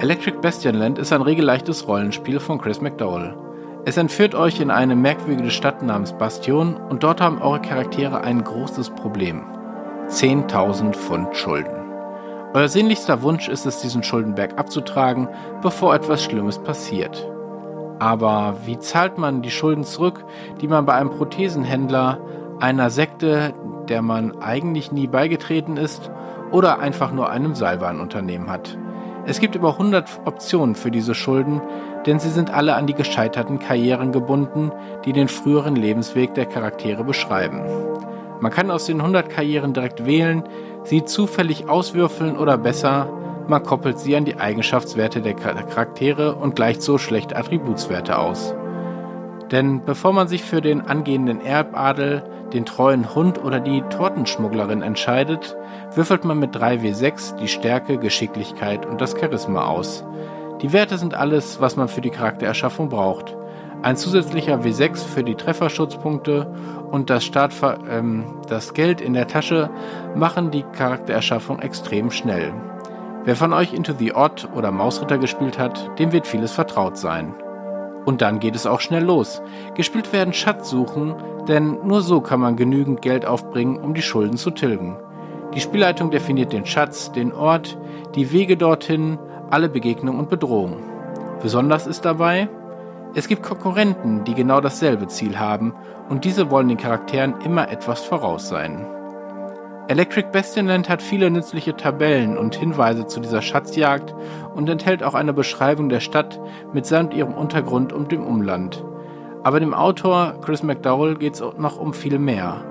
Electric Bastionland ist ein regelleichtes Rollenspiel von Chris McDowell. Es entführt euch in eine merkwürdige Stadt namens Bastion und dort haben eure Charaktere ein großes Problem. 10.000 Pfund Schulden. Euer sehnlichster Wunsch ist es, diesen Schuldenberg abzutragen, bevor etwas Schlimmes passiert. Aber wie zahlt man die Schulden zurück, die man bei einem Prothesenhändler, einer Sekte, der man eigentlich nie beigetreten ist, oder einfach nur einem Seilbahnunternehmen hat? Es gibt über 100 Optionen für diese Schulden, denn sie sind alle an die gescheiterten Karrieren gebunden, die den früheren Lebensweg der Charaktere beschreiben. Man kann aus den 100 Karrieren direkt wählen, sie zufällig auswürfeln oder besser, man koppelt sie an die Eigenschaftswerte der Charaktere und gleicht so schlechte Attributswerte aus. Denn bevor man sich für den angehenden Erbadel, den treuen Hund oder die Tortenschmugglerin entscheidet, würfelt man mit 3W6 die Stärke, Geschicklichkeit und das Charisma aus. Die Werte sind alles, was man für die Charaktererschaffung braucht. Ein zusätzlicher W6 für die Trefferschutzpunkte und das, Startver ähm, das Geld in der Tasche machen die Charaktererschaffung extrem schnell. Wer von euch Into the Odd oder Mausritter gespielt hat, dem wird vieles vertraut sein. Und dann geht es auch schnell los. Gespielt werden Schatzsuchen, denn nur so kann man genügend Geld aufbringen, um die Schulden zu tilgen. Die Spielleitung definiert den Schatz, den Ort, die Wege dorthin, alle Begegnungen und Bedrohungen. Besonders ist dabei, es gibt Konkurrenten, die genau dasselbe Ziel haben und diese wollen den Charakteren immer etwas voraus sein. Electric Bastionland hat viele nützliche Tabellen und Hinweise zu dieser Schatzjagd und enthält auch eine Beschreibung der Stadt mitsamt ihrem Untergrund und dem Umland. Aber dem Autor Chris McDowell geht es noch um viel mehr.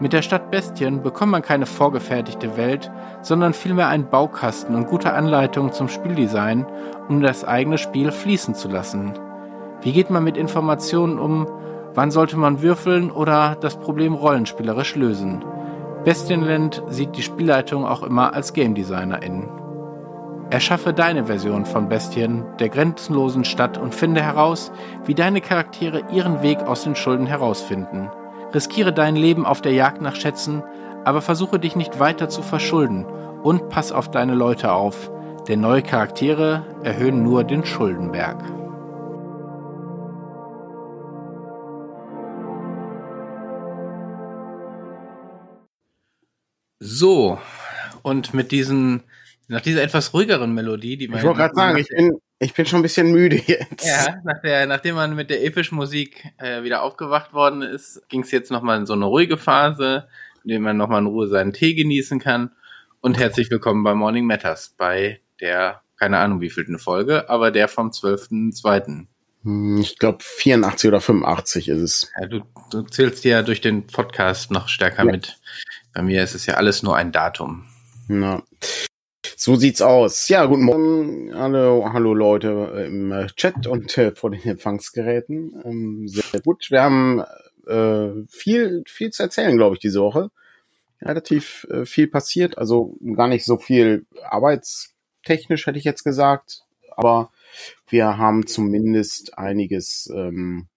Mit der Stadt Bestien bekommt man keine vorgefertigte Welt, sondern vielmehr einen Baukasten und gute Anleitungen zum Spieldesign, um das eigene Spiel fließen zu lassen. Wie geht man mit Informationen um? Wann sollte man würfeln oder das Problem rollenspielerisch lösen? Bestienland sieht die Spielleitung auch immer als Game Designerin. Erschaffe deine Version von Bestien, der grenzenlosen Stadt und finde heraus, wie deine Charaktere ihren Weg aus den Schulden herausfinden. Riskiere dein Leben auf der Jagd nach Schätzen, aber versuche dich nicht weiter zu verschulden und pass auf deine Leute auf, denn neue Charaktere erhöhen nur den Schuldenberg. So, und mit diesen, nach dieser etwas ruhigeren Melodie, die man. Ich wollte gerade sagen, ich bin, ich bin schon ein bisschen müde jetzt. Ja, nach der, nachdem man mit der epischen Musik äh, wieder aufgewacht worden ist, ging es jetzt nochmal in so eine ruhige Phase, in der man nochmal in Ruhe seinen Tee genießen kann. Und herzlich willkommen bei Morning Matters, bei der, keine Ahnung wie viel eine Folge, aber der vom 12.2. Hm, ich glaube 84 oder 85 ist es. Ja, du, du zählst ja durch den Podcast noch stärker ja. mit. Bei mir ist es ja alles nur ein Datum. Na. So sieht's aus. Ja, guten Morgen, hallo, hallo Leute im Chat und äh, vor den Empfangsgeräten. Ähm, sehr gut. Wir haben äh, viel, viel zu erzählen, glaube ich, diese Woche. Relativ äh, viel passiert, also gar nicht so viel arbeitstechnisch, hätte ich jetzt gesagt, aber wir haben zumindest einiges ähm,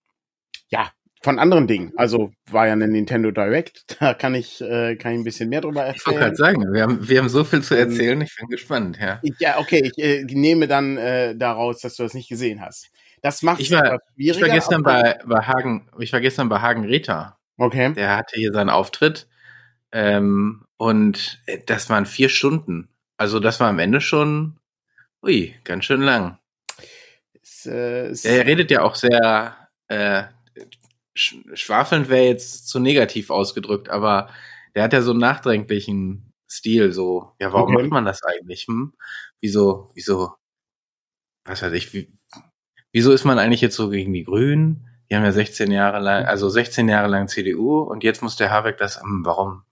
ja, von anderen Dingen. Also war ja eine Nintendo Direct, da kann ich, äh, kann ich ein bisschen mehr drüber erzählen. Ich wollte gerade sagen, wir haben, wir haben so viel zu ähm, erzählen, ich bin gespannt, ja. Ja, okay, ich äh, nehme dann äh, daraus, dass du das nicht gesehen hast. Das macht ich war, Ich war gestern bei, bei Hagen, ich war gestern bei Hagen Reta. Okay. Der hatte hier seinen Auftritt. Ähm, und äh, das waren vier Stunden. Also das war am Ende schon, ui, ganz schön lang. Es, äh, es er redet ja auch sehr äh, schwafelnd wäre jetzt zu negativ ausgedrückt, aber der hat ja so einen nachdränglichen Stil, so, ja, warum okay. macht man das eigentlich? Hm? Wieso, wieso, was weiß ich, wie, wieso ist man eigentlich jetzt so gegen die Grünen? Die haben ja 16 Jahre lang, also 16 Jahre lang CDU und jetzt muss der Habeck das, hm, warum?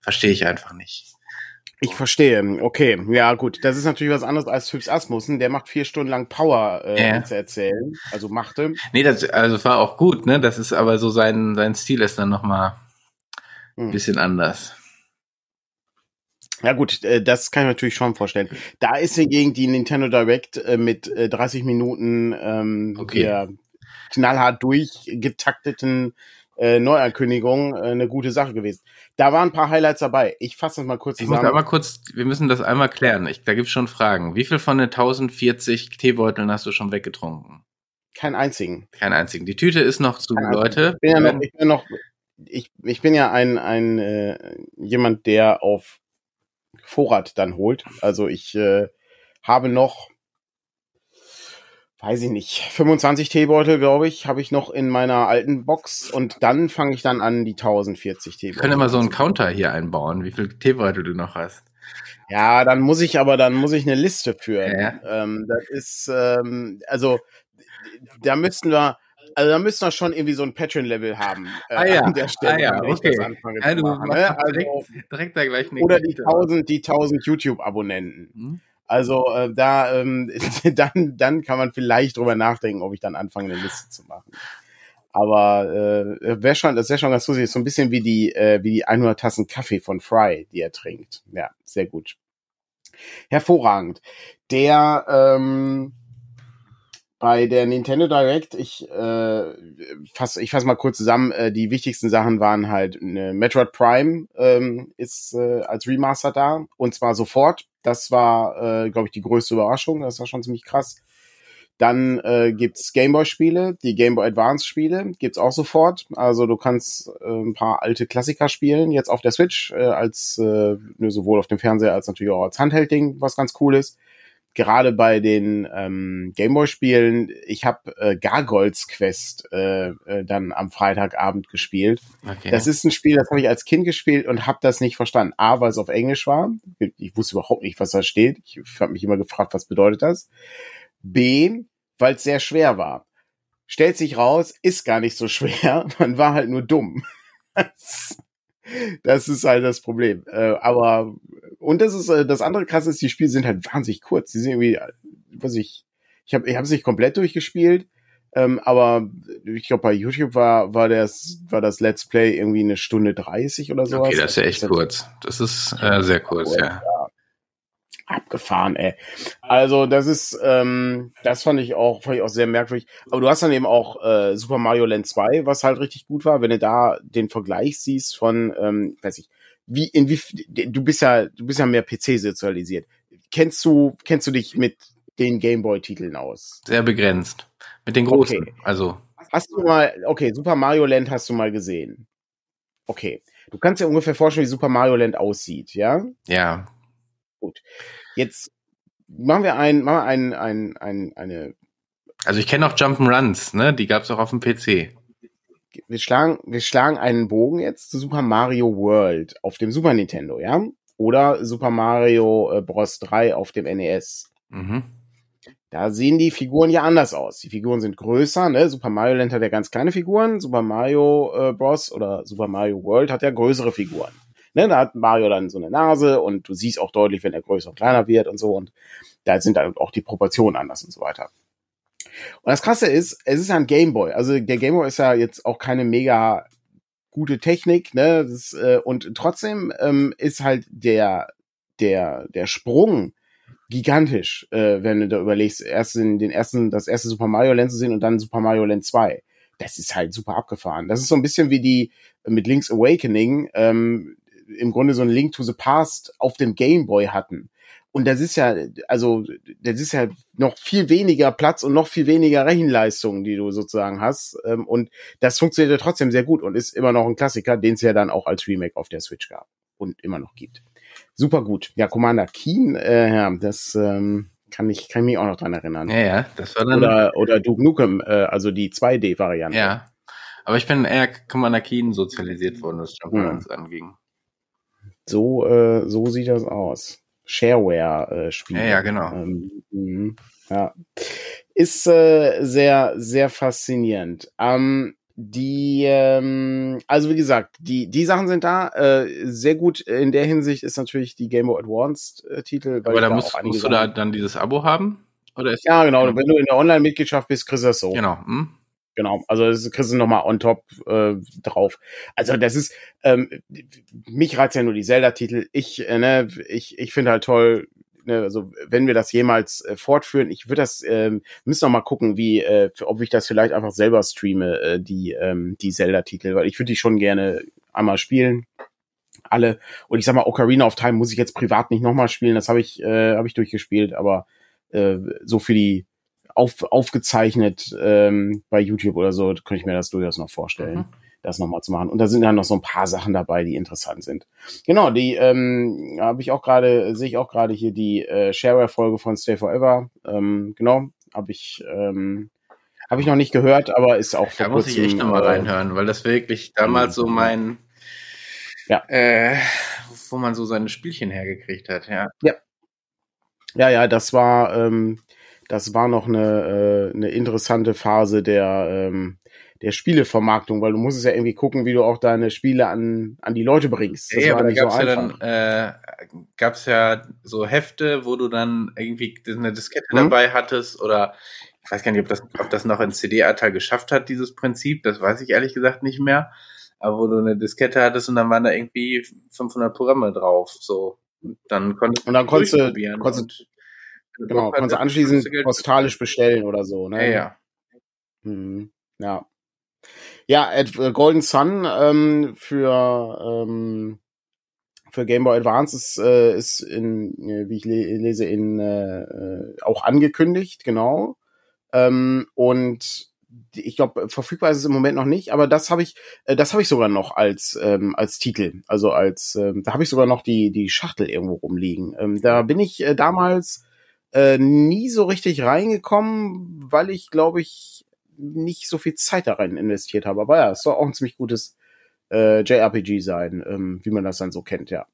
Verstehe ich einfach nicht. Ich verstehe. Okay, ja gut. Das ist natürlich was anderes als Hübs Asmussen. Der macht vier Stunden lang Power äh, ja. zu erzählen. Also machte. Nee, das also war auch gut. Ne, das ist aber so sein sein Stil ist dann noch mal ein hm. bisschen anders. Ja gut, äh, das kann ich mir natürlich schon vorstellen. Da ist hingegen die Nintendo Direct äh, mit äh, 30 Minuten ähm, okay. der knallhart durchgetakteten äh, Neuankündigung äh, eine gute Sache gewesen. Da waren ein paar Highlights dabei. Ich fasse das mal kurz zusammen. Ich muss einmal kurz, wir müssen das einmal klären. Ich, da gibt's schon Fragen. Wie viel von den 1040 Teebeuteln hast du schon weggetrunken? Keinen einzigen. Keinen einzigen. Die Tüte ist noch zu, Kein Leute. Ich bin ja noch, ich bin noch, ich, ich bin ja ein, ein äh, jemand, der auf Vorrat dann holt. Also ich äh, habe noch weiß ich nicht, 25 Teebeutel, glaube ich, habe ich noch in meiner alten Box und dann fange ich dann an, die 1040 Teebeutel. Wir können immer so einen Counter hier einbauen, wie viele Teebeutel du noch hast. Ja, dann muss ich aber, dann muss ich eine Liste führen. Ja. Ähm, das ist, ähm, also, da müssten wir, also da müssen wir schon irgendwie so ein Patreon-Level haben. Äh, ah ja, an der Stelle, ah, ja okay. ja, du machen, ne? also, direkt, direkt da gleich eine Oder die 1000, die 1000 YouTube-Abonnenten. Hm? Also äh, da ähm, dann dann kann man vielleicht drüber nachdenken, ob ich dann anfange eine Liste zu machen. Aber äh, wäre schon, das wäre schon ganz lustig. So ein bisschen wie die äh, wie die 100 Tassen Kaffee von Fry, die er trinkt. Ja, sehr gut. Hervorragend. Der ähm, bei der Nintendo Direct, ich äh, fasse ich fass mal kurz zusammen, äh, die wichtigsten Sachen waren halt äh, Metroid Prime ähm, ist äh, als Remaster da und zwar sofort. Das war, äh, glaube ich, die größte Überraschung. Das war schon ziemlich krass. Dann äh, gibt's Gameboy-Spiele, die Gameboy Advance-Spiele gibt's auch sofort. Also du kannst äh, ein paar alte Klassiker spielen, jetzt auf der Switch, äh, als äh, sowohl auf dem Fernseher als natürlich auch als Handheld-Ding, was ganz cool ist gerade bei den ähm, Gameboy-Spielen, ich habe äh, Gargoyles Quest äh, äh, dann am Freitagabend gespielt. Okay. Das ist ein Spiel, das habe ich als Kind gespielt und habe das nicht verstanden. A, weil es auf Englisch war. Ich wusste überhaupt nicht, was da steht. Ich habe mich immer gefragt, was bedeutet das. B, weil es sehr schwer war. Stellt sich raus, ist gar nicht so schwer. Man war halt nur dumm. das ist halt das Problem. Äh, aber und das ist äh, das andere krasse ist, die Spiele sind halt wahnsinnig kurz. Die sind irgendwie, was ich, ich habe ich habe es nicht komplett durchgespielt, ähm, aber ich glaube bei YouTube war war das war das Let's Play irgendwie eine Stunde 30 oder sowas. Okay, das ist ja echt kurz. Das ist äh, sehr kurz, ja. ja abgefahren, ey. Also das ist, ähm, das fand ich auch, fand ich auch sehr merkwürdig. Aber du hast dann eben auch äh, Super Mario Land 2, was halt richtig gut war. Wenn du da den Vergleich siehst von, ähm, weiß ich, wie, in wie, du bist ja, du bist ja mehr PC sozialisiert. Kennst du, kennst du dich mit den Gameboy-Titeln aus? Sehr begrenzt. Mit den großen, okay. also. Hast du mal, okay, Super Mario Land hast du mal gesehen. Okay. Du kannst dir ungefähr vorstellen, wie Super Mario Land aussieht, ja? Ja. Gut. Jetzt machen wir ein, machen wir ein, ein, ein, eine. Also ich kenne auch Jump'n'Runs, ne? Die gab es auch auf dem PC. Wir schlagen, wir schlagen einen Bogen jetzt zu Super Mario World auf dem Super Nintendo, ja? Oder Super Mario äh, Bros. 3 auf dem NES. Mhm. Da sehen die Figuren ja anders aus. Die Figuren sind größer, ne? Super Mario Land hat ja ganz kleine Figuren, Super Mario äh, Bros. oder Super Mario World hat ja größere Figuren. Ne, da hat Mario dann so eine Nase und du siehst auch deutlich, wenn er größer und kleiner wird und so. Und da sind dann auch die Proportionen anders und so weiter. Und das Krasse ist, es ist ja ein Gameboy. Also der Gameboy ist ja jetzt auch keine mega gute Technik, ne? Das, äh, und trotzdem ähm, ist halt der der der Sprung gigantisch, äh, wenn du da überlegst, erst in den ersten das erste Super Mario Land zu sehen und dann Super Mario Land 2. Das ist halt super abgefahren. Das ist so ein bisschen wie die mit Link's Awakening. Ähm, im Grunde so ein Link to the Past auf dem Game Boy hatten. Und das ist ja, also, das ist ja noch viel weniger Platz und noch viel weniger Rechenleistung, die du sozusagen hast. Ähm, und das funktioniert ja trotzdem sehr gut und ist immer noch ein Klassiker, den es ja dann auch als Remake auf der Switch gab und immer noch gibt. Super gut. Ja, Commander Keen, äh, ja, das ähm, kann ich kann mich auch noch dran erinnern. Ja, ja, das war dann. Oder, oder Duke Nukem, äh, also die 2D-Variante. Ja. Aber ich bin eher Commander Keen sozialisiert worden, was Jump'n'Runs hm. anging. So, äh, so sieht das aus. Shareware-Spiel. Äh, ja, ja, genau. Ähm, mh, ja. Ist äh, sehr, sehr faszinierend. Ähm, die, ähm, also wie gesagt, die, die Sachen sind da. Äh, sehr gut in der Hinsicht ist natürlich die Game Boy Advanced äh, Titel. Aber da musst, musst du da dann dieses Abo haben? Oder ist ja, genau. Wenn du in der Online-Mitgliedschaft bist, kriegst du das so. Genau. Hm? Genau, also das kriegst du nochmal on top äh, drauf. Also das ist, ähm, mich reizt ja nur die Zelda-Titel. Ich, äh, ne, ich, ich finde halt toll, ne, also wenn wir das jemals äh, fortführen, ich würde das, ähm, müssen noch mal gucken, wie, äh, ob ich das vielleicht einfach selber streame, äh, die, ähm, die Zelda-Titel, weil ich würde die schon gerne einmal spielen. Alle. Und ich sag mal, Ocarina of Time muss ich jetzt privat nicht nochmal spielen, das habe ich, äh, habe ich durchgespielt, aber äh, so für die auf, aufgezeichnet ähm, bei YouTube oder so, könnte ich mir das durchaus noch vorstellen. Mhm das nochmal zu machen. Und da sind dann noch so ein paar Sachen dabei, die interessant sind. Genau, die ähm, habe ich auch gerade, sehe ich auch gerade hier die äh, Shareware-Folge von Stay Forever. Ähm, genau, habe ich ähm, habe ich noch nicht gehört, aber ist auch vor Da muss ich echt nochmal äh, reinhören, weil das wirklich damals so mein, ja. äh, wo man so seine Spielchen hergekriegt hat, ja. Ja, ja, ja das war, ähm, das war noch eine, äh, eine interessante Phase der, ähm, der Spielevermarktung, weil du musst es ja irgendwie gucken, wie du auch deine Spiele an, an die Leute bringst. Das ja, war aber nicht da gab's so ja dann, äh, gab's ja so Hefte, wo du dann irgendwie eine Diskette hm? dabei hattest oder ich weiß gar nicht, ob das, ob das noch ein CD-Anteil geschafft hat, dieses Prinzip, das weiß ich ehrlich gesagt nicht mehr. Aber wo du eine Diskette hattest und dann waren da irgendwie 500 Programme drauf, so. Und dann konntest du und dann konntest du, konntest, genau, konntest du anschließend postalisch bestellen oder so, ne? Ja, ja. Hm, ja. Ja, äh, Golden Sun ähm, für ähm, für Game Boy Advance ist, äh, ist in, äh, wie ich le lese, in äh, äh, auch angekündigt, genau. Ähm, und ich glaube, verfügbar ist es im Moment noch nicht, aber das habe ich, äh, das habe ich sogar noch als ähm, als Titel, also als ähm, da habe ich sogar noch die die Schachtel irgendwo rumliegen. Ähm, da bin ich äh, damals äh, nie so richtig reingekommen, weil ich glaube ich nicht so viel Zeit da rein investiert habe. Aber ja, es soll auch ein ziemlich gutes äh, JRPG sein, ähm, wie man das dann so kennt, ja.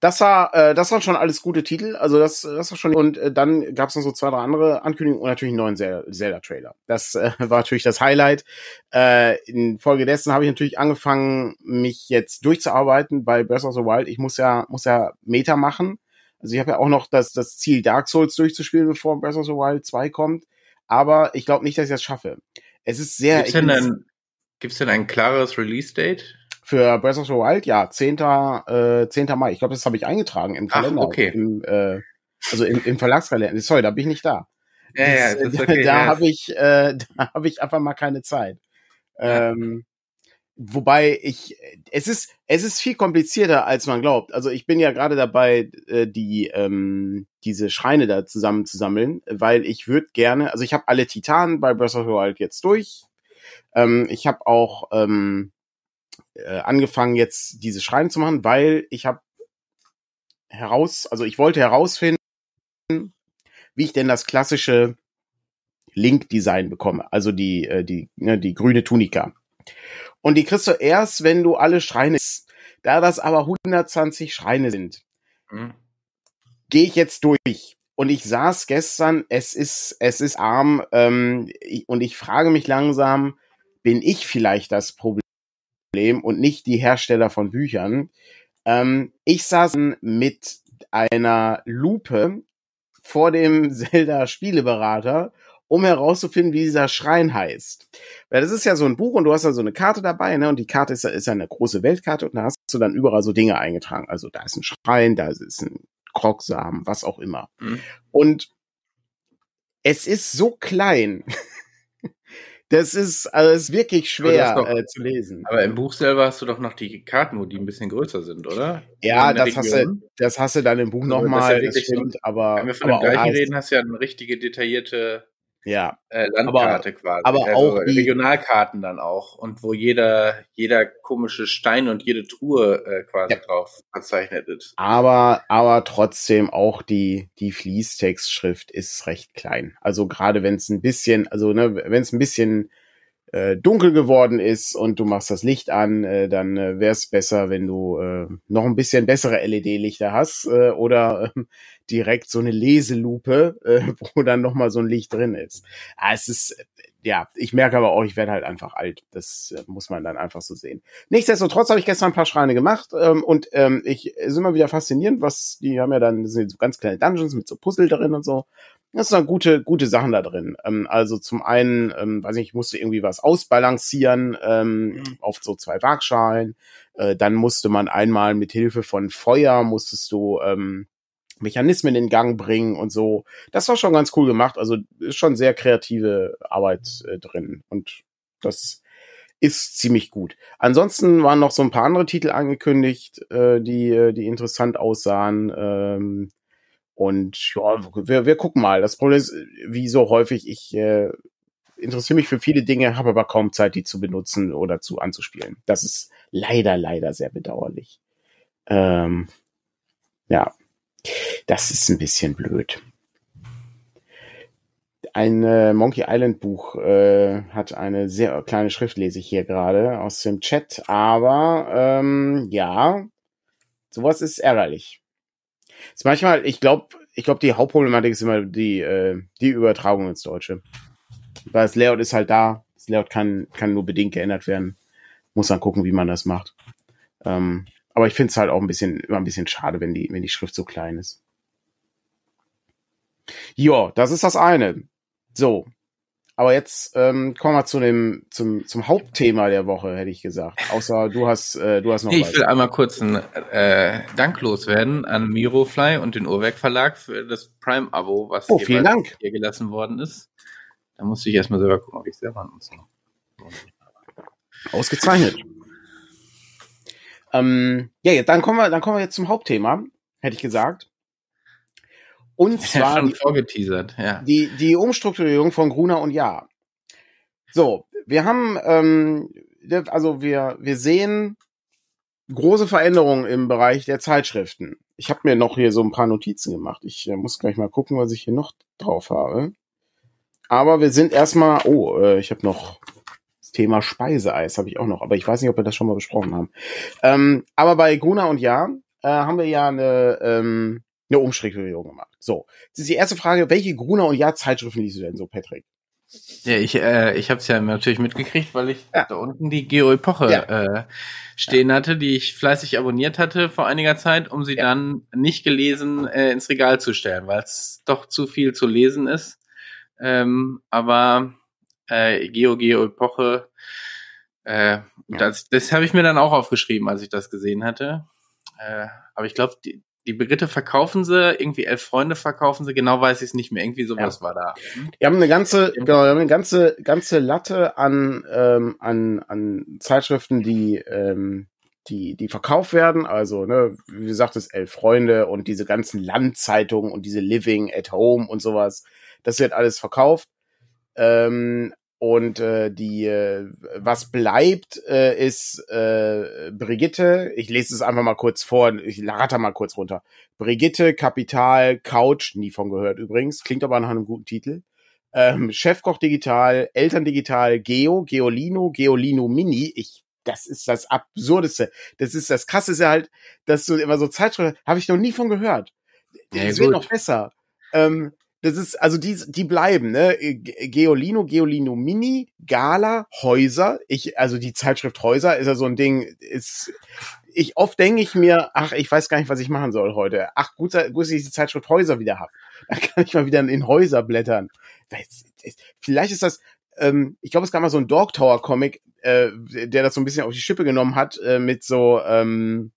Das war, äh, das waren schon alles gute Titel. Also das, das war schon. Und äh, dann gab es noch so zwei, drei andere Ankündigungen und natürlich einen neuen Zelda-Trailer. Das äh, war natürlich das Highlight. Äh, infolgedessen habe ich natürlich angefangen, mich jetzt durchzuarbeiten bei Breath of the Wild. Ich muss ja, muss ja Meta machen. Also ich habe ja auch noch das, das Ziel, Dark Souls durchzuspielen, bevor Breath of the Wild 2 kommt aber ich glaube nicht, dass ich das schaffe. Es ist sehr. Gibt's denn, ein, gibt's denn ein klares Release-Date? Für Breath of the Wild, ja, 10. Äh, 10. Mai. Ich glaube, das habe ich eingetragen im Kalender. Ach, okay. Im, äh, also im, im Verlagskalender. Sorry, da bin ich nicht da. Ja, ja, das, ist okay, da ja. habe ich, äh, da habe ich einfach mal keine Zeit. Ähm, Wobei ich, es ist, es ist viel komplizierter, als man glaubt. Also ich bin ja gerade dabei, äh, die, ähm, diese Schreine da zusammen zu sammeln, weil ich würde gerne, also ich habe alle Titanen bei Breath of the Wild jetzt durch. Ähm, ich habe auch ähm, äh, angefangen jetzt diese Schreine zu machen, weil ich habe heraus, also ich wollte herausfinden, wie ich denn das klassische Link-Design bekomme, also die, äh, die, ne, die grüne Tunika. Und die kriegst du erst, wenn du alle Schreine. Da das aber 120 Schreine sind, mhm. gehe ich jetzt durch. Und ich saß gestern, es ist, es ist arm, ähm, und ich frage mich langsam, bin ich vielleicht das Problem und nicht die Hersteller von Büchern? Ähm, ich saß mit einer Lupe vor dem Zelda Spieleberater um herauszufinden, wie dieser Schrein heißt. Weil das ist ja so ein Buch und du hast da so eine Karte dabei, ne? Und die Karte ist, ist ja eine große Weltkarte und da hast du dann überall so Dinge eingetragen. Also da ist ein Schrein, da ist ein Krogsamen, was auch immer. Mhm. Und es ist so klein. Das ist, also ist wirklich schwer doch, äh, zu lesen. Aber im Buch selber hast du doch noch die Karten, wo die ein bisschen größer sind, oder? Ja, das hast, du, das hast du dann im Buch also, nochmal, das, ja das stimmt, so, aber. Wenn wir von aber dem gleichen reden, hast du ja eine richtige detaillierte ja. Äh, Landkarte aber, quasi. Aber also auch Regionalkarten dann auch. Und wo jeder, jeder komische Stein und jede Truhe äh, quasi ja. drauf verzeichnet ist. Aber, aber trotzdem auch die, die Fließtextschrift ist recht klein. Also gerade wenn es ein bisschen, also ne, wenn es ein bisschen äh, dunkel geworden ist und du machst das Licht an, äh, dann äh, wäre es besser, wenn du äh, noch ein bisschen bessere LED-Lichter hast äh, oder äh, direkt so eine Leselupe, äh, wo dann noch mal so ein Licht drin ist. Ah, es ist ja, ich merke aber auch, ich werde halt einfach alt. Das äh, muss man dann einfach so sehen. Nichtsdestotrotz habe ich gestern ein paar Schreine gemacht ähm, und ähm, ich ist immer wieder faszinierend, was die haben ja dann sind so ganz kleine Dungeons mit so Puzzle drin und so. Das sind gute gute Sachen da drin. Ähm, also zum einen, ähm, weiß nicht, ich musste irgendwie was ausbalancieren ähm, mhm. auf so zwei Waagschalen. Äh, dann musste man einmal mit Hilfe von Feuer musstest du ähm, Mechanismen in Gang bringen und so. Das war schon ganz cool gemacht. Also ist schon sehr kreative Arbeit äh, drin und das ist ziemlich gut. Ansonsten waren noch so ein paar andere Titel angekündigt, äh, die, äh, die interessant aussahen. Ähm, und ja, wir, wir gucken mal. Das Problem ist, wie so häufig, ich äh, interessiere mich für viele Dinge, habe aber kaum Zeit, die zu benutzen oder zu anzuspielen. Das ist leider, leider sehr bedauerlich. Ähm, ja, das ist ein bisschen blöd. Ein äh, Monkey Island Buch äh, hat eine sehr kleine Schrift, lese ich hier gerade aus dem Chat. Aber ähm, ja, sowas ist ärgerlich. Ist manchmal, ich glaube, ich glaube, die Hauptproblematik ist immer die, äh, die Übertragung ins Deutsche. Weil das Layout ist halt da. Das Layout kann, kann nur bedingt geändert werden. Muss dann gucken, wie man das macht. Ähm, aber ich finde es halt auch ein bisschen, immer ein bisschen schade, wenn die, wenn die Schrift so klein ist. Ja, das ist das eine. So. Aber jetzt ähm, kommen wir zu dem zum zum Hauptthema der Woche, hätte ich gesagt. Außer du hast äh, du hast noch. Nee, ich will einmal kurz ein äh, Dank loswerden an Mirofly und den Uhrwerk Verlag für das Prime-Abo, was oh, vielen Dank. hier gelassen worden ist. Da musste ich erstmal selber gucken, ob ich selber nutze. Ausgezeichnet. Ähm, ja, dann kommen wir, dann kommen wir jetzt zum Hauptthema, hätte ich gesagt. Und zwar schon vorgeteasert, ja. die, die Umstrukturierung von Gruner und Ja. So, wir haben, ähm, also wir, wir sehen große Veränderungen im Bereich der Zeitschriften. Ich habe mir noch hier so ein paar Notizen gemacht. Ich äh, muss gleich mal gucken, was ich hier noch drauf habe. Aber wir sind erstmal, oh, äh, ich habe noch das Thema Speiseeis, habe ich auch noch, aber ich weiß nicht, ob wir das schon mal besprochen haben. Ähm, aber bei Gruner und Ja äh, haben wir ja eine, ähm, eine Umstrukturierung gemacht. So, das ist die erste Frage, welche Gruner und Ja Zeitschriften liest du denn so, Patrick? Ja, ich, äh, ich habe es ja natürlich mitgekriegt, weil ich ja. da unten die Geo-Epoche ja. äh, stehen ja. hatte, die ich fleißig abonniert hatte vor einiger Zeit, um sie dann nicht gelesen äh, ins Regal zu stellen, weil es doch zu viel zu lesen ist. Ähm, aber äh, Geo, Geo-Epoche, äh, das, das habe ich mir dann auch aufgeschrieben, als ich das gesehen hatte. Äh, aber ich glaube, die, Brigitte verkaufen sie, irgendwie elf Freunde verkaufen sie, genau weiß ich es nicht mehr. Irgendwie sowas ja. war da. Die haben eine ganze, genau, die haben eine ganze, ganze Latte an, ähm, an, an Zeitschriften, die, ähm, die, die verkauft werden. Also, ne, wie gesagt, das elf Freunde und diese ganzen Landzeitungen und diese Living at Home und sowas. Das wird alles verkauft. Ähm, und äh, die, äh, was bleibt, äh, ist äh, Brigitte. Ich lese es einfach mal kurz vor. Ich ratter mal kurz runter. Brigitte, Kapital, Couch, nie von gehört übrigens. Klingt aber nach einem guten Titel. Ähm, Chefkoch Digital, Eltern Digital, Geo, Geolino, Geolino Mini. Ich, das ist das Absurdeste. Das ist das Krasse, halt, dass du immer so Zeitschriften, habe ich noch nie von gehört. Ja, es wird noch besser. Ähm, das ist, also die, die bleiben, ne? Geolino, Geolino Mini, Gala, Häuser. Ich, also die Zeitschrift Häuser ist ja so ein Ding, ist, ich oft denke ich mir, ach, ich weiß gar nicht, was ich machen soll heute. Ach, gut, gut dass ich diese Zeitschrift Häuser wieder habe. Da kann ich mal wieder in Häuser blättern. Vielleicht ist das, ähm, ich glaube, es gab mal so ein Dog Tower Comic, äh, der das so ein bisschen auf die Schippe genommen hat, äh, mit so, ähm,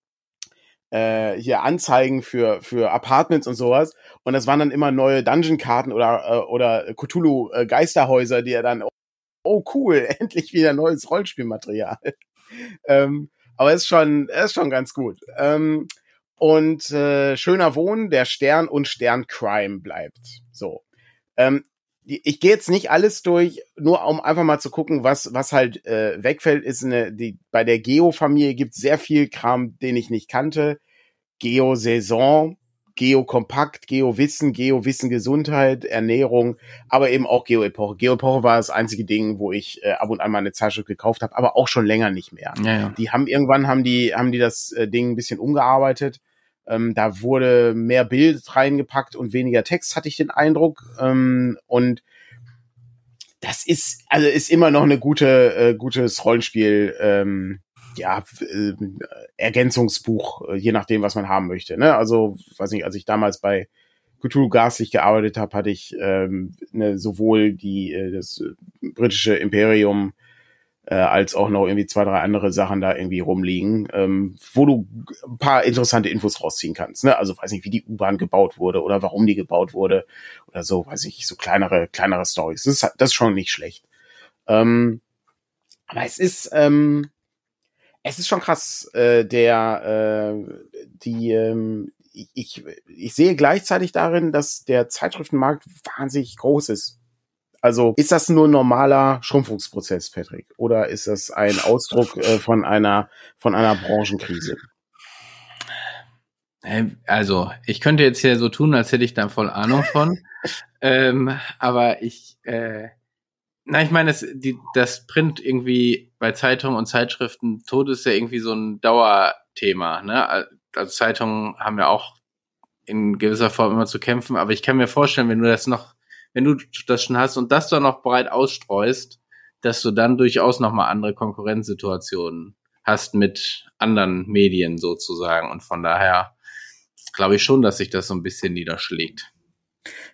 äh, hier Anzeigen für für Apartments und sowas und das waren dann immer neue Dungeon-Karten oder äh, oder Cthulhu äh, die er dann oh cool endlich wieder neues Rollenspielmaterial. ähm, aber ist schon ist schon ganz gut. Ähm, und äh, schöner Wohnen, der Stern und Stern Crime bleibt. So. Ähm, ich gehe jetzt nicht alles durch, nur um einfach mal zu gucken, was was halt äh, wegfällt, ist eine die bei der Geo-Familie gibt sehr viel Kram, den ich nicht kannte. Geo-Saison, Geo-Kompakt, Geo-Wissen, Geo-Wissen Gesundheit, Ernährung, aber eben auch Geo-Epoche. Geo-Epoche war das einzige Ding, wo ich äh, ab und an mal eine Zeitschrift gekauft habe, aber auch schon länger nicht mehr. Ja, ja. Die haben irgendwann haben die haben die das äh, Ding ein bisschen umgearbeitet. Ähm, da wurde mehr Bild reingepackt und weniger Text, hatte ich den Eindruck. Ähm, und das ist, also ist immer noch eine gute, äh, gutes Rollenspiel, ähm, ja, äh, Ergänzungsbuch, äh, je nachdem, was man haben möchte. Ne? Also, weiß nicht, als ich damals bei Cthulhu Gaslich gearbeitet habe, hatte ich ähm, ne, sowohl die äh, das britische Imperium äh, als auch noch irgendwie zwei, drei andere Sachen da irgendwie rumliegen, ähm, wo du ein paar interessante Infos rausziehen kannst. Ne? Also weiß nicht, wie die U-Bahn gebaut wurde oder warum die gebaut wurde oder so, weiß ich, so kleinere, kleinere Stories. Das ist, das ist schon nicht schlecht. Ähm, aber es ist, ähm, es ist schon krass, äh, der, äh, die, ähm, ich, ich sehe gleichzeitig darin, dass der Zeitschriftenmarkt wahnsinnig groß ist. Also ist das nur ein normaler Schrumpfungsprozess, Patrick? Oder ist das ein Ausdruck äh, von einer von einer Branchenkrise? Also, ich könnte jetzt hier so tun, als hätte ich da voll Ahnung von. ähm, aber ich, äh, na, ich meine, das, die, das Print irgendwie bei Zeitungen und Zeitschriften tot ist ja irgendwie so ein Dauerthema. Ne? Also Zeitungen haben ja auch in gewisser Form immer zu kämpfen, aber ich kann mir vorstellen, wenn du das noch wenn du das schon hast und das dann noch breit ausstreust, dass du dann durchaus nochmal andere Konkurrenzsituationen hast mit anderen Medien sozusagen. Und von daher glaube ich schon, dass sich das so ein bisschen niederschlägt.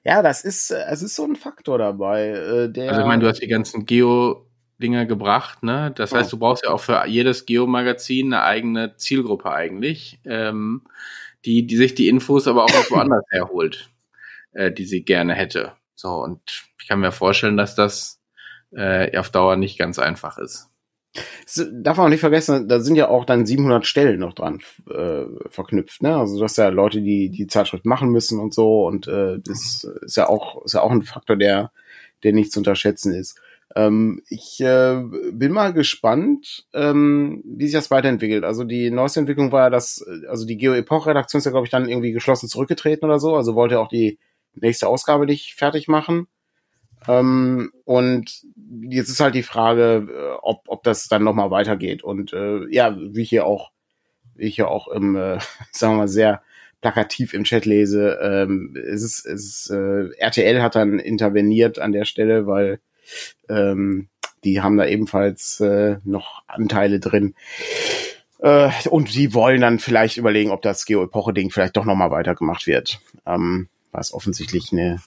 Ja, das ist, es ist so ein Faktor dabei. Äh, der also ich meine, du hast die ganzen Geo-Dinger gebracht, ne? Das oh. heißt, du brauchst ja auch für jedes Geo-Magazin eine eigene Zielgruppe eigentlich, ähm, die, die sich die Infos aber auch woanders herholt, äh, die sie gerne hätte. So, und ich kann mir vorstellen, dass das äh, auf Dauer nicht ganz einfach ist. Das darf man auch nicht vergessen, da sind ja auch dann 700 Stellen noch dran äh, verknüpft, ne? Also du hast ja Leute, die die Zeitschrift machen müssen und so und äh, das ist ja auch ist ja auch ein Faktor, der der nicht zu unterschätzen ist. Ähm, ich äh, bin mal gespannt, ähm, wie sich das weiterentwickelt. Also die neueste Entwicklung war ja, dass also die Geo Epoch Redaktion ist ja glaube ich dann irgendwie geschlossen zurückgetreten oder so, also wollte auch die nächste Ausgabe nicht fertig machen. Ähm, und jetzt ist halt die Frage, äh, ob, ob das dann nochmal weitergeht. Und äh, ja, wie ich hier auch, wie ich hier auch im, äh, sagen wir mal, sehr plakativ im Chat lese, ähm, es ist, es ist, äh, RTL hat dann interveniert an der Stelle, weil ähm, die haben da ebenfalls äh, noch Anteile drin. Äh, und die wollen dann vielleicht überlegen, ob das Geo-Epoche-Ding vielleicht doch nochmal weitergemacht wird. Ähm, was offensichtlich eine,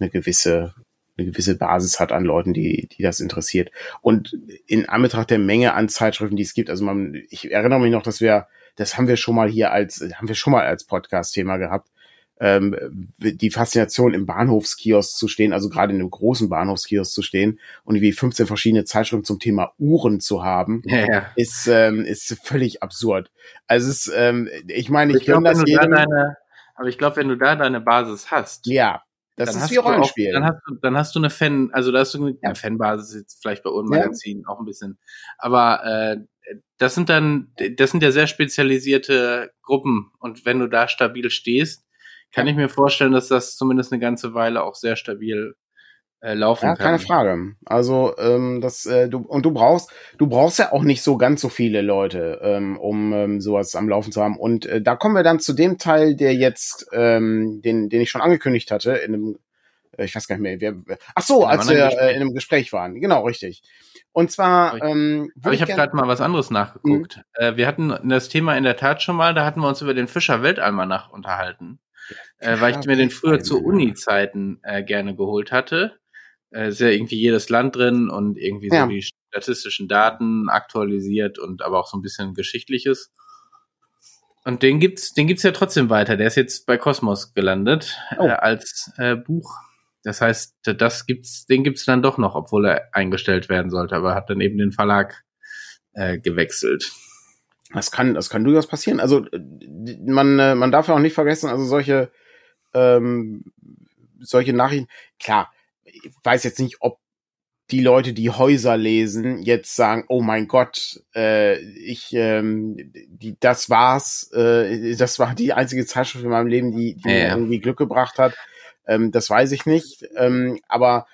eine gewisse eine gewisse Basis hat an Leuten, die, die das interessiert. Und in Anbetracht der Menge an Zeitschriften, die es gibt, also man, ich erinnere mich noch, dass wir, das haben wir schon mal hier als, haben wir schon mal als Podcast-Thema gehabt, ähm, die Faszination im Bahnhofskiosk zu stehen, also gerade in einem großen Bahnhofskiosk zu stehen und wie 15 verschiedene Zeitschriften zum Thema Uhren zu haben, ja, ja. ist ähm, ist völlig absurd. Also es ist, ähm, ich meine, ich, ich glaube, das jedem, deine, aber ich glaube, wenn du da deine Basis hast, ja, das ist wie Rollenspiel. Auch, dann, hast du, dann hast du eine Fan, also da hast du eine ja. Fanbasis jetzt vielleicht bei uns Magazin ja. auch ein bisschen. Aber äh, das sind dann, das sind ja sehr spezialisierte Gruppen und wenn du da stabil stehst, kann ich mir vorstellen, dass das zumindest eine ganze Weile auch sehr stabil äh, laufen ja, kann. Keine Frage. Also ähm, das äh, du und du brauchst du brauchst ja auch nicht so ganz so viele Leute, ähm, um ähm, sowas am Laufen zu haben. Und äh, da kommen wir dann zu dem Teil, der jetzt ähm, den den ich schon angekündigt hatte in einem äh, ich weiß gar nicht mehr, wer, ach so, als wir äh, in einem Gespräch waren. Genau, richtig. Und zwar, ähm, aber ich habe gerade mal was anderes nachgeguckt. Mhm. Äh, wir hatten das Thema in der Tat schon mal, da hatten wir uns über den Fischer Weltalmanach unterhalten, äh, weil ich mir den früher zu Uni-Zeiten äh, gerne geholt hatte äh, ist ja irgendwie jedes Land drin und irgendwie so die statistischen Daten aktualisiert und aber auch so ein bisschen Geschichtliches. Und den gibt's, den gibt's ja trotzdem weiter. Der ist jetzt bei Cosmos gelandet oh. äh, als äh, Buch. Das heißt, das gibt's, den gibt's dann doch noch, obwohl er eingestellt werden sollte, aber hat dann eben den Verlag äh, gewechselt. Das kann, das kann durchaus passieren. Also man, äh, man darf ja auch nicht vergessen, also solche, ähm, solche Nachrichten. Klar, ich weiß jetzt nicht, ob die Leute, die Häuser lesen, jetzt sagen, oh mein Gott, äh, ich, ähm, die, das war's, äh, das war die einzige Zeitschrift in meinem Leben, die, die ja, mir irgendwie Glück gebracht hat. Ähm, das weiß ich nicht. Ähm, aber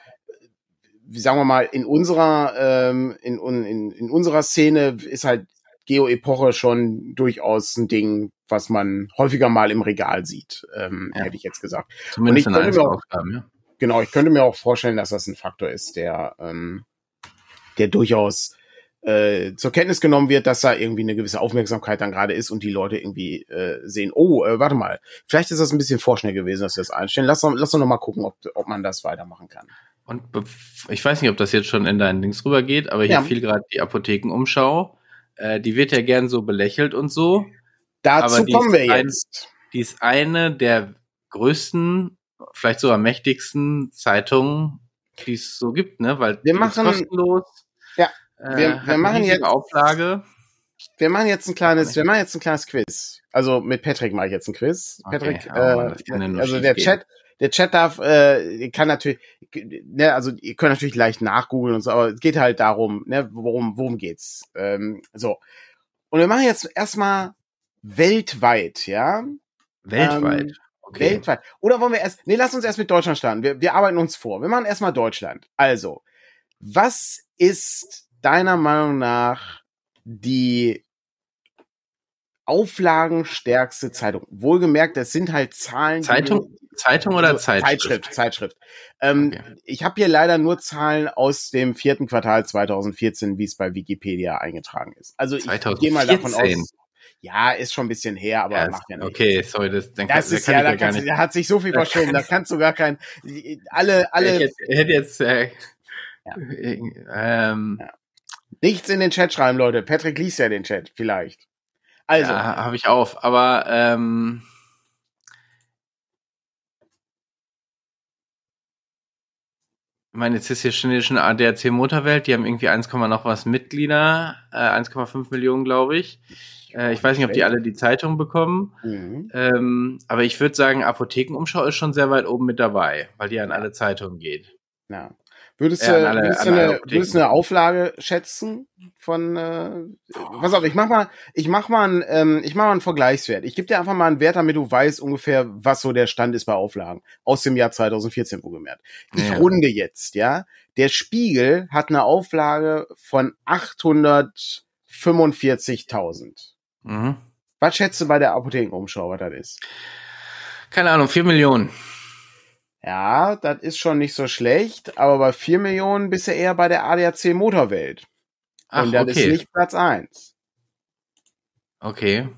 wie sagen wir mal, in unserer, ähm, in, in, in unserer Szene ist halt Geo-Epoche schon durchaus ein Ding, was man häufiger mal im Regal sieht, ähm, ja. hätte ich jetzt gesagt. Zumindest in Einzelausgaben, ja genau, ich könnte mir auch vorstellen, dass das ein Faktor ist, der, ähm, der durchaus äh, zur Kenntnis genommen wird, dass da irgendwie eine gewisse Aufmerksamkeit dann gerade ist und die Leute irgendwie äh, sehen, oh, äh, warte mal, vielleicht ist das ein bisschen vorschnell gewesen, dass wir das einstellen. Lass, lass uns noch mal gucken, ob, ob man das weitermachen kann. Und ich weiß nicht, ob das jetzt schon in deinen Links rübergeht, aber hier ja. fiel gerade die Apothekenumschau. Äh, die wird ja gern so belächelt und so. Dazu kommen wir jetzt. Ein, die ist eine der größten, vielleicht sogar mächtigsten Zeitungen, die es so gibt, ne? Weil wir machen kostenlos. Ja, wir, äh, wir machen jetzt Auflage. Wir machen jetzt ein kleines, wir machen jetzt ein kleines Quiz. Also mit Patrick mache ich jetzt ein Quiz. Okay, Patrick, äh, also der Chat, der Chat darf, äh, kann natürlich, ne, also ihr könnt natürlich leicht nachgoogeln und so, aber es geht halt darum, ne, worum, worum geht's? Ähm, so. Und wir machen jetzt erstmal weltweit, ja? Weltweit. Ähm, okay. Weltweit. Oder wollen wir erst, nee, lass uns erst mit Deutschland starten. Wir, wir arbeiten uns vor. Wir machen erstmal Deutschland. Also, was ist deiner Meinung nach die auflagenstärkste Zeitung? Wohlgemerkt, das sind halt Zahlen. Zeitung? Zeitung oder also Zeitschrift? Zeitschrift, Zeitschrift. Ähm, okay. Ich habe hier leider nur Zahlen aus dem vierten Quartal 2014, wie es bei Wikipedia eingetragen ist. Also ich gehe mal davon aus. Ja, ist schon ein bisschen her, aber ja, macht ja nichts. Okay, sorry, das, dann das kann, ist ja, da, gar nicht. da hat sich so viel verschoben, da kannst du gar kein, alle, alle. Ich hätte jetzt, äh, ja. ähm, ja. Nichts in den Chat schreiben, Leute. Patrick liest ja den Chat, vielleicht. Also. Ja, habe ich auf, aber, ähm, meine, jetzt ist hier schon, schon ADAC Motorwelt, die haben irgendwie 1, noch was Mitglieder, äh, 1,5 Millionen, glaube ich. Äh, ich weiß nicht, ob die alle die Zeitung bekommen. Mhm. Ähm, aber ich würde sagen, Apothekenumschau ist schon sehr weit oben mit dabei, weil die an alle Zeitungen geht. Ja. Würdest, du, alle, würdest, du eine, würdest du eine Auflage schätzen von äh, pass auf, ich mach mal, ich mach mal ein, ähm, ich mach mal einen Vergleichswert. Ich gebe dir einfach mal einen Wert, damit du weißt ungefähr, was so der Stand ist bei Auflagen. Aus dem Jahr 2014 wohlgemerkt. Ich ja. runde jetzt, ja. Der Spiegel hat eine Auflage von 845.000. Mhm. Was schätzt du bei der Apothekenumschau, was das ist? Keine Ahnung, vier Millionen. Ja, das ist schon nicht so schlecht, aber bei vier Millionen bist du eher bei der ADAC Motorwelt. Ach, Und das okay. ist nicht Platz eins. Okay.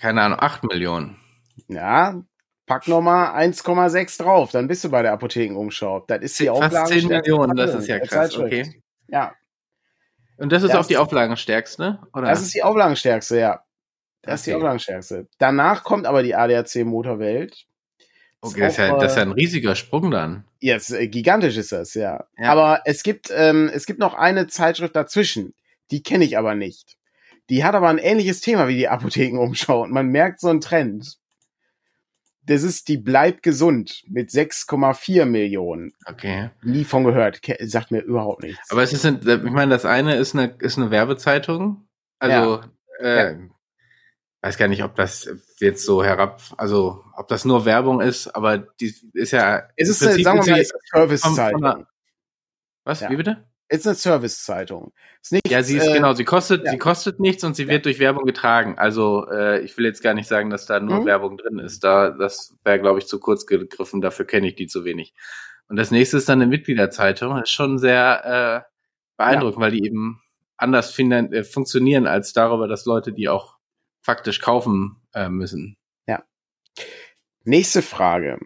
Keine Ahnung, acht Millionen. Ja, pack nochmal 1,6 drauf, dann bist du bei der Apothekenumschau. Das ist die Auflage. Fast 10 Millionen, das ist ja krass, okay. Ja. Und das ist das auch die Auflagenstärkste, oder? Das ist die Auflagenstärkste, ja. Das okay. ist die Auflagenstärkste. Danach kommt aber die ADAC Motorwelt. Okay, das ist, ja, das ist ja ein riesiger Sprung dann. Ja, yes, äh, gigantisch ist das, ja. ja. Aber es gibt, ähm, es gibt noch eine Zeitschrift dazwischen. Die kenne ich aber nicht. Die hat aber ein ähnliches Thema wie die Apothekenumschau und man merkt so einen Trend. Das ist die Bleib gesund mit 6,4 Millionen. Okay. Nie von gehört. Sagt mir überhaupt nichts. Aber es ist, ein, ich meine, das eine ist eine, ist eine Werbezeitung. Also, ja. Äh, ja weiß gar nicht, ob das jetzt so herab, also ob das nur Werbung ist, aber die ist ja. Es ist, eine, sagen wir mal, Servicezeitung. Was? Ja. Wie bitte? Es ist eine Servicezeitung. Ja, sie ist äh, genau, sie kostet, ja. sie kostet nichts und sie ja. wird durch Werbung getragen. Also äh, ich will jetzt gar nicht sagen, dass da nur mhm. Werbung drin ist. Da, das wäre, glaube ich, zu kurz gegriffen. Dafür kenne ich die zu wenig. Und das nächste ist dann eine Mitgliederzeitung. Das ist schon sehr äh, beeindruckend, weil die eben anders äh, funktionieren als darüber, dass Leute die auch faktisch kaufen äh, müssen. Ja. Nächste Frage.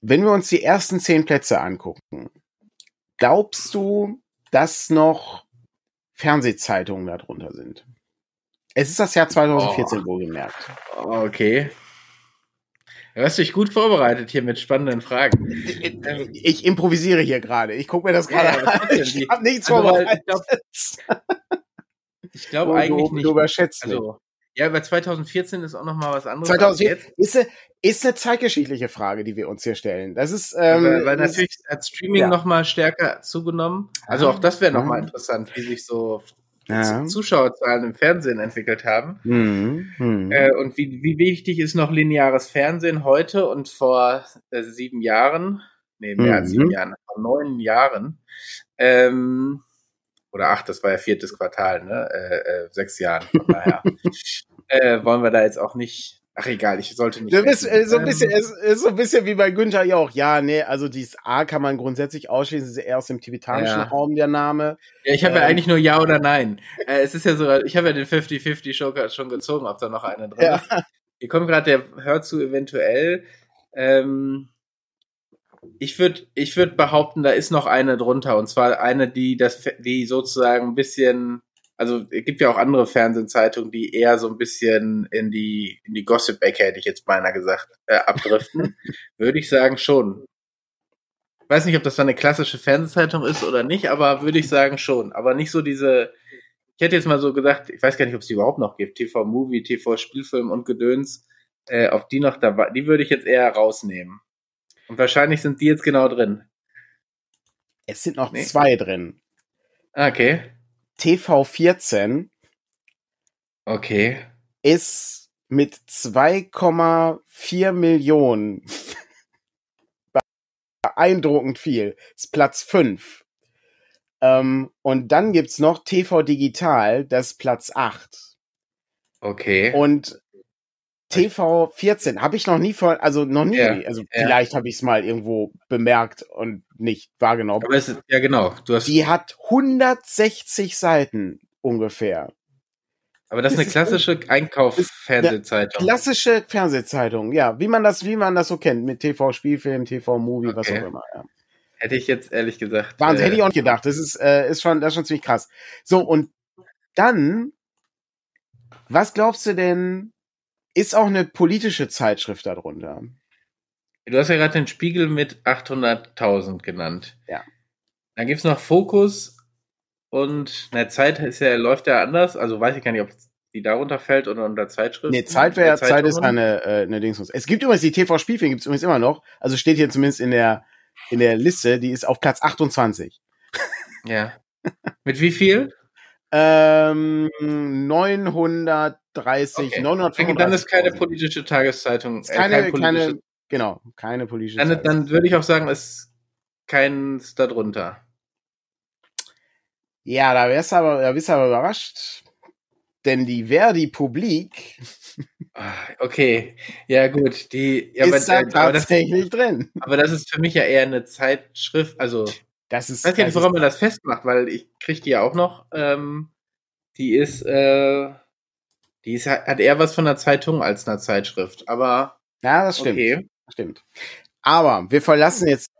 Wenn wir uns die ersten zehn Plätze angucken, glaubst du, dass noch Fernsehzeitungen darunter sind? Es ist das Jahr 2014 oh. wohlgemerkt. Okay. Du hast dich gut vorbereitet hier mit spannenden Fragen. Ich, ich improvisiere hier gerade. Ich gucke mir das gerade ja, an. Ich habe nichts also, vorbereitet. Ich glaube glaub eigentlich du, nicht. Du überschätzt also, Ja, aber 2014 ist auch noch mal was anderes. 2014 ist, eine, ist eine zeitgeschichtliche Frage, die wir uns hier stellen. Das ist ähm, weil, weil natürlich hat Streaming ja. noch mal stärker zugenommen. Also auch das wäre noch mal interessant, wie sich so ja. Zuschauerzahlen im Fernsehen entwickelt haben. Mhm. Mhm. Äh, und wie, wie wichtig ist noch lineares Fernsehen heute und vor äh, sieben Jahren, nee, mehr mhm. als sieben Jahren, vor neun Jahren. Ähm, oder acht, das war ja viertes Quartal, ne? Äh, äh, sechs Jahren. Von daher äh, wollen wir da jetzt auch nicht. Ach egal, ich sollte nicht. Du bist äh, so ein bisschen, ähm, ist, ist so ein bisschen wie bei Günther Jauch. Ja, nee, also dieses A kann man grundsätzlich ausschließen, ist eher aus dem tibetanischen ja. Raum der Name. Ja, ich habe ähm, ja eigentlich nur Ja oder Nein. Äh, es ist ja so, ich habe ja den 50-50 Joker schon gezogen, ob da noch einer drin ja. ist. Hier kommt gerade der Hör zu eventuell. Ähm, Ich würde ich würd behaupten, da ist noch eine drunter. Und zwar eine, die das, die sozusagen ein bisschen, also es gibt ja auch andere Fernsehzeitungen, die eher so ein bisschen in die, in die Gossip-Ecke, hätte ich jetzt beinahe gesagt, äh, abdriften. würde ich sagen schon. Ich weiß nicht, ob das dann eine klassische Fernsehzeitung ist oder nicht, aber würde ich sagen schon. Aber nicht so diese, ich hätte jetzt mal so gesagt, ich weiß gar nicht, ob es die überhaupt noch gibt, TV-Movie, TV-Spielfilm und Gedöns, äh, auf die noch dabei, die würde ich jetzt eher rausnehmen. Und wahrscheinlich sind die jetzt genau drin. Es sind noch nee. zwei drin. Okay. TV14. Okay. Ist mit 2,4 Millionen beeindruckend viel. Ist Platz 5. Ähm, und dann gibt's noch TV Digital, das ist Platz 8. Okay. Und TV 14 habe ich noch nie vor, also noch nie, ja, also ja. vielleicht habe ich es mal irgendwo bemerkt und nicht wahrgenommen. Aber es ist, ja genau, du hast Die hat 160 Seiten ungefähr. Aber das, das ist eine klassische Einkauf-Fernsehzeitung. Klassische Fernsehzeitung, ja, wie man das, wie man das so kennt, mit TV-Spielfilm, TV-Movie, okay. was auch immer. Ja. Hätte ich jetzt ehrlich gesagt. Wahnsinn, äh, hätte ich auch nicht gedacht. Das ist, äh, ist schon, das ist schon ziemlich krass. So und dann, was glaubst du denn? Ist auch eine politische Zeitschrift darunter? Du hast ja gerade den Spiegel mit 800.000 genannt. Ja. Dann gibt's noch Fokus und eine Zeit ist ja, läuft ja anders, also weiß ich gar nicht, ob die darunter fällt oder unter Zeitschrift. Nee, Zeit wäre, Zeit ist eine, äh, eine Dingsmus. Es gibt übrigens die TV-Spielfilm, gibt's übrigens immer noch. Also steht hier zumindest in der, in der Liste, die ist auf Platz 28. Ja. Mit wie viel? Ähm, 930, okay. 935. Dann ist keine politische Tageszeitung. Äh, keine, kein politische, keine, genau, keine politische Dann, dann würde ich auch sagen, es ist keins darunter. Ja, da wär's aber, da bist du aber überrascht. Denn die Verdi Publik. Ah, okay, ja gut, die ja, ist aber, da tatsächlich das, drin. Aber das ist für mich ja eher eine Zeitschrift, also das ist. Ich weiß gar nicht, woran man das festmacht, weil ich kriege die ja auch noch. Ähm, die ist, äh, die ist, hat eher was von einer Zeitung als einer Zeitschrift. Aber ja, das stimmt. Okay. Das stimmt. Aber wir verlassen jetzt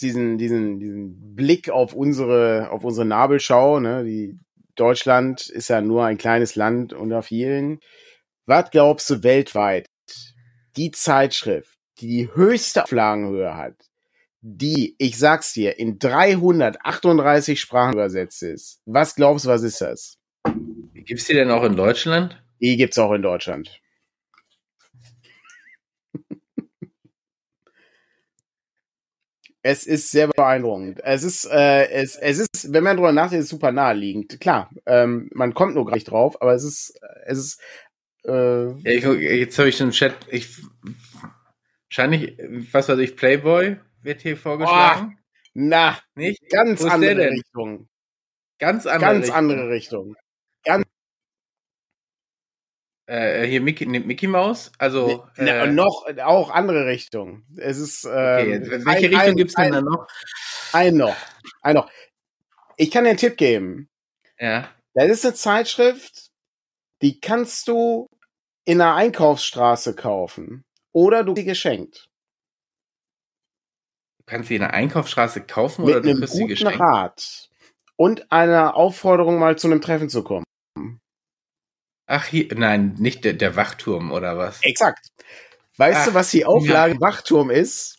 diesen, diesen, diesen Blick auf unsere, auf unsere Nabelschau, ne, die Deutschland ist ja nur ein kleines Land unter vielen. Was glaubst du weltweit? Die Zeitschrift, die die höchste Auflagenhöhe hat, die, ich sag's dir, in 338 Sprachen übersetzt ist. Was glaubst du, was ist das? Gibt's die denn auch in Deutschland? Die gibt's auch in Deutschland. Es ist sehr beeindruckend. Es ist, äh, es, es ist, wenn man drüber nachdenkt, super naheliegend. Klar, ähm, man kommt nur gar nicht drauf, aber es ist, es ist. Äh, ja, ich, jetzt habe ich im Chat. Ich wahrscheinlich, was weiß ich, Playboy wird hier vorgeschlagen. Oh, na, nicht? Ganz andere Richtung. Ganz andere Ganz Richtung. andere Richtung. Ganz äh, hier Mickey, Mickey Mouse, also ne, äh, noch auch andere Richtung. Es ist äh, okay, welche ein, Richtung ein, gibt's denn da noch? Ein noch, ein noch. Ich kann dir einen Tipp geben. Ja. Das ist eine Zeitschrift, die kannst du in einer Einkaufsstraße kaufen oder du sie geschenkt. Du kannst sie in einer Einkaufsstraße kaufen Mit oder du kriegst sie geschenkt? Rat und einer Aufforderung mal zu einem Treffen zu kommen. Ach, hier, nein, nicht der, der Wachturm oder was? Exakt. Weißt Ach, du, was die Auflage ja. Wachturm ist?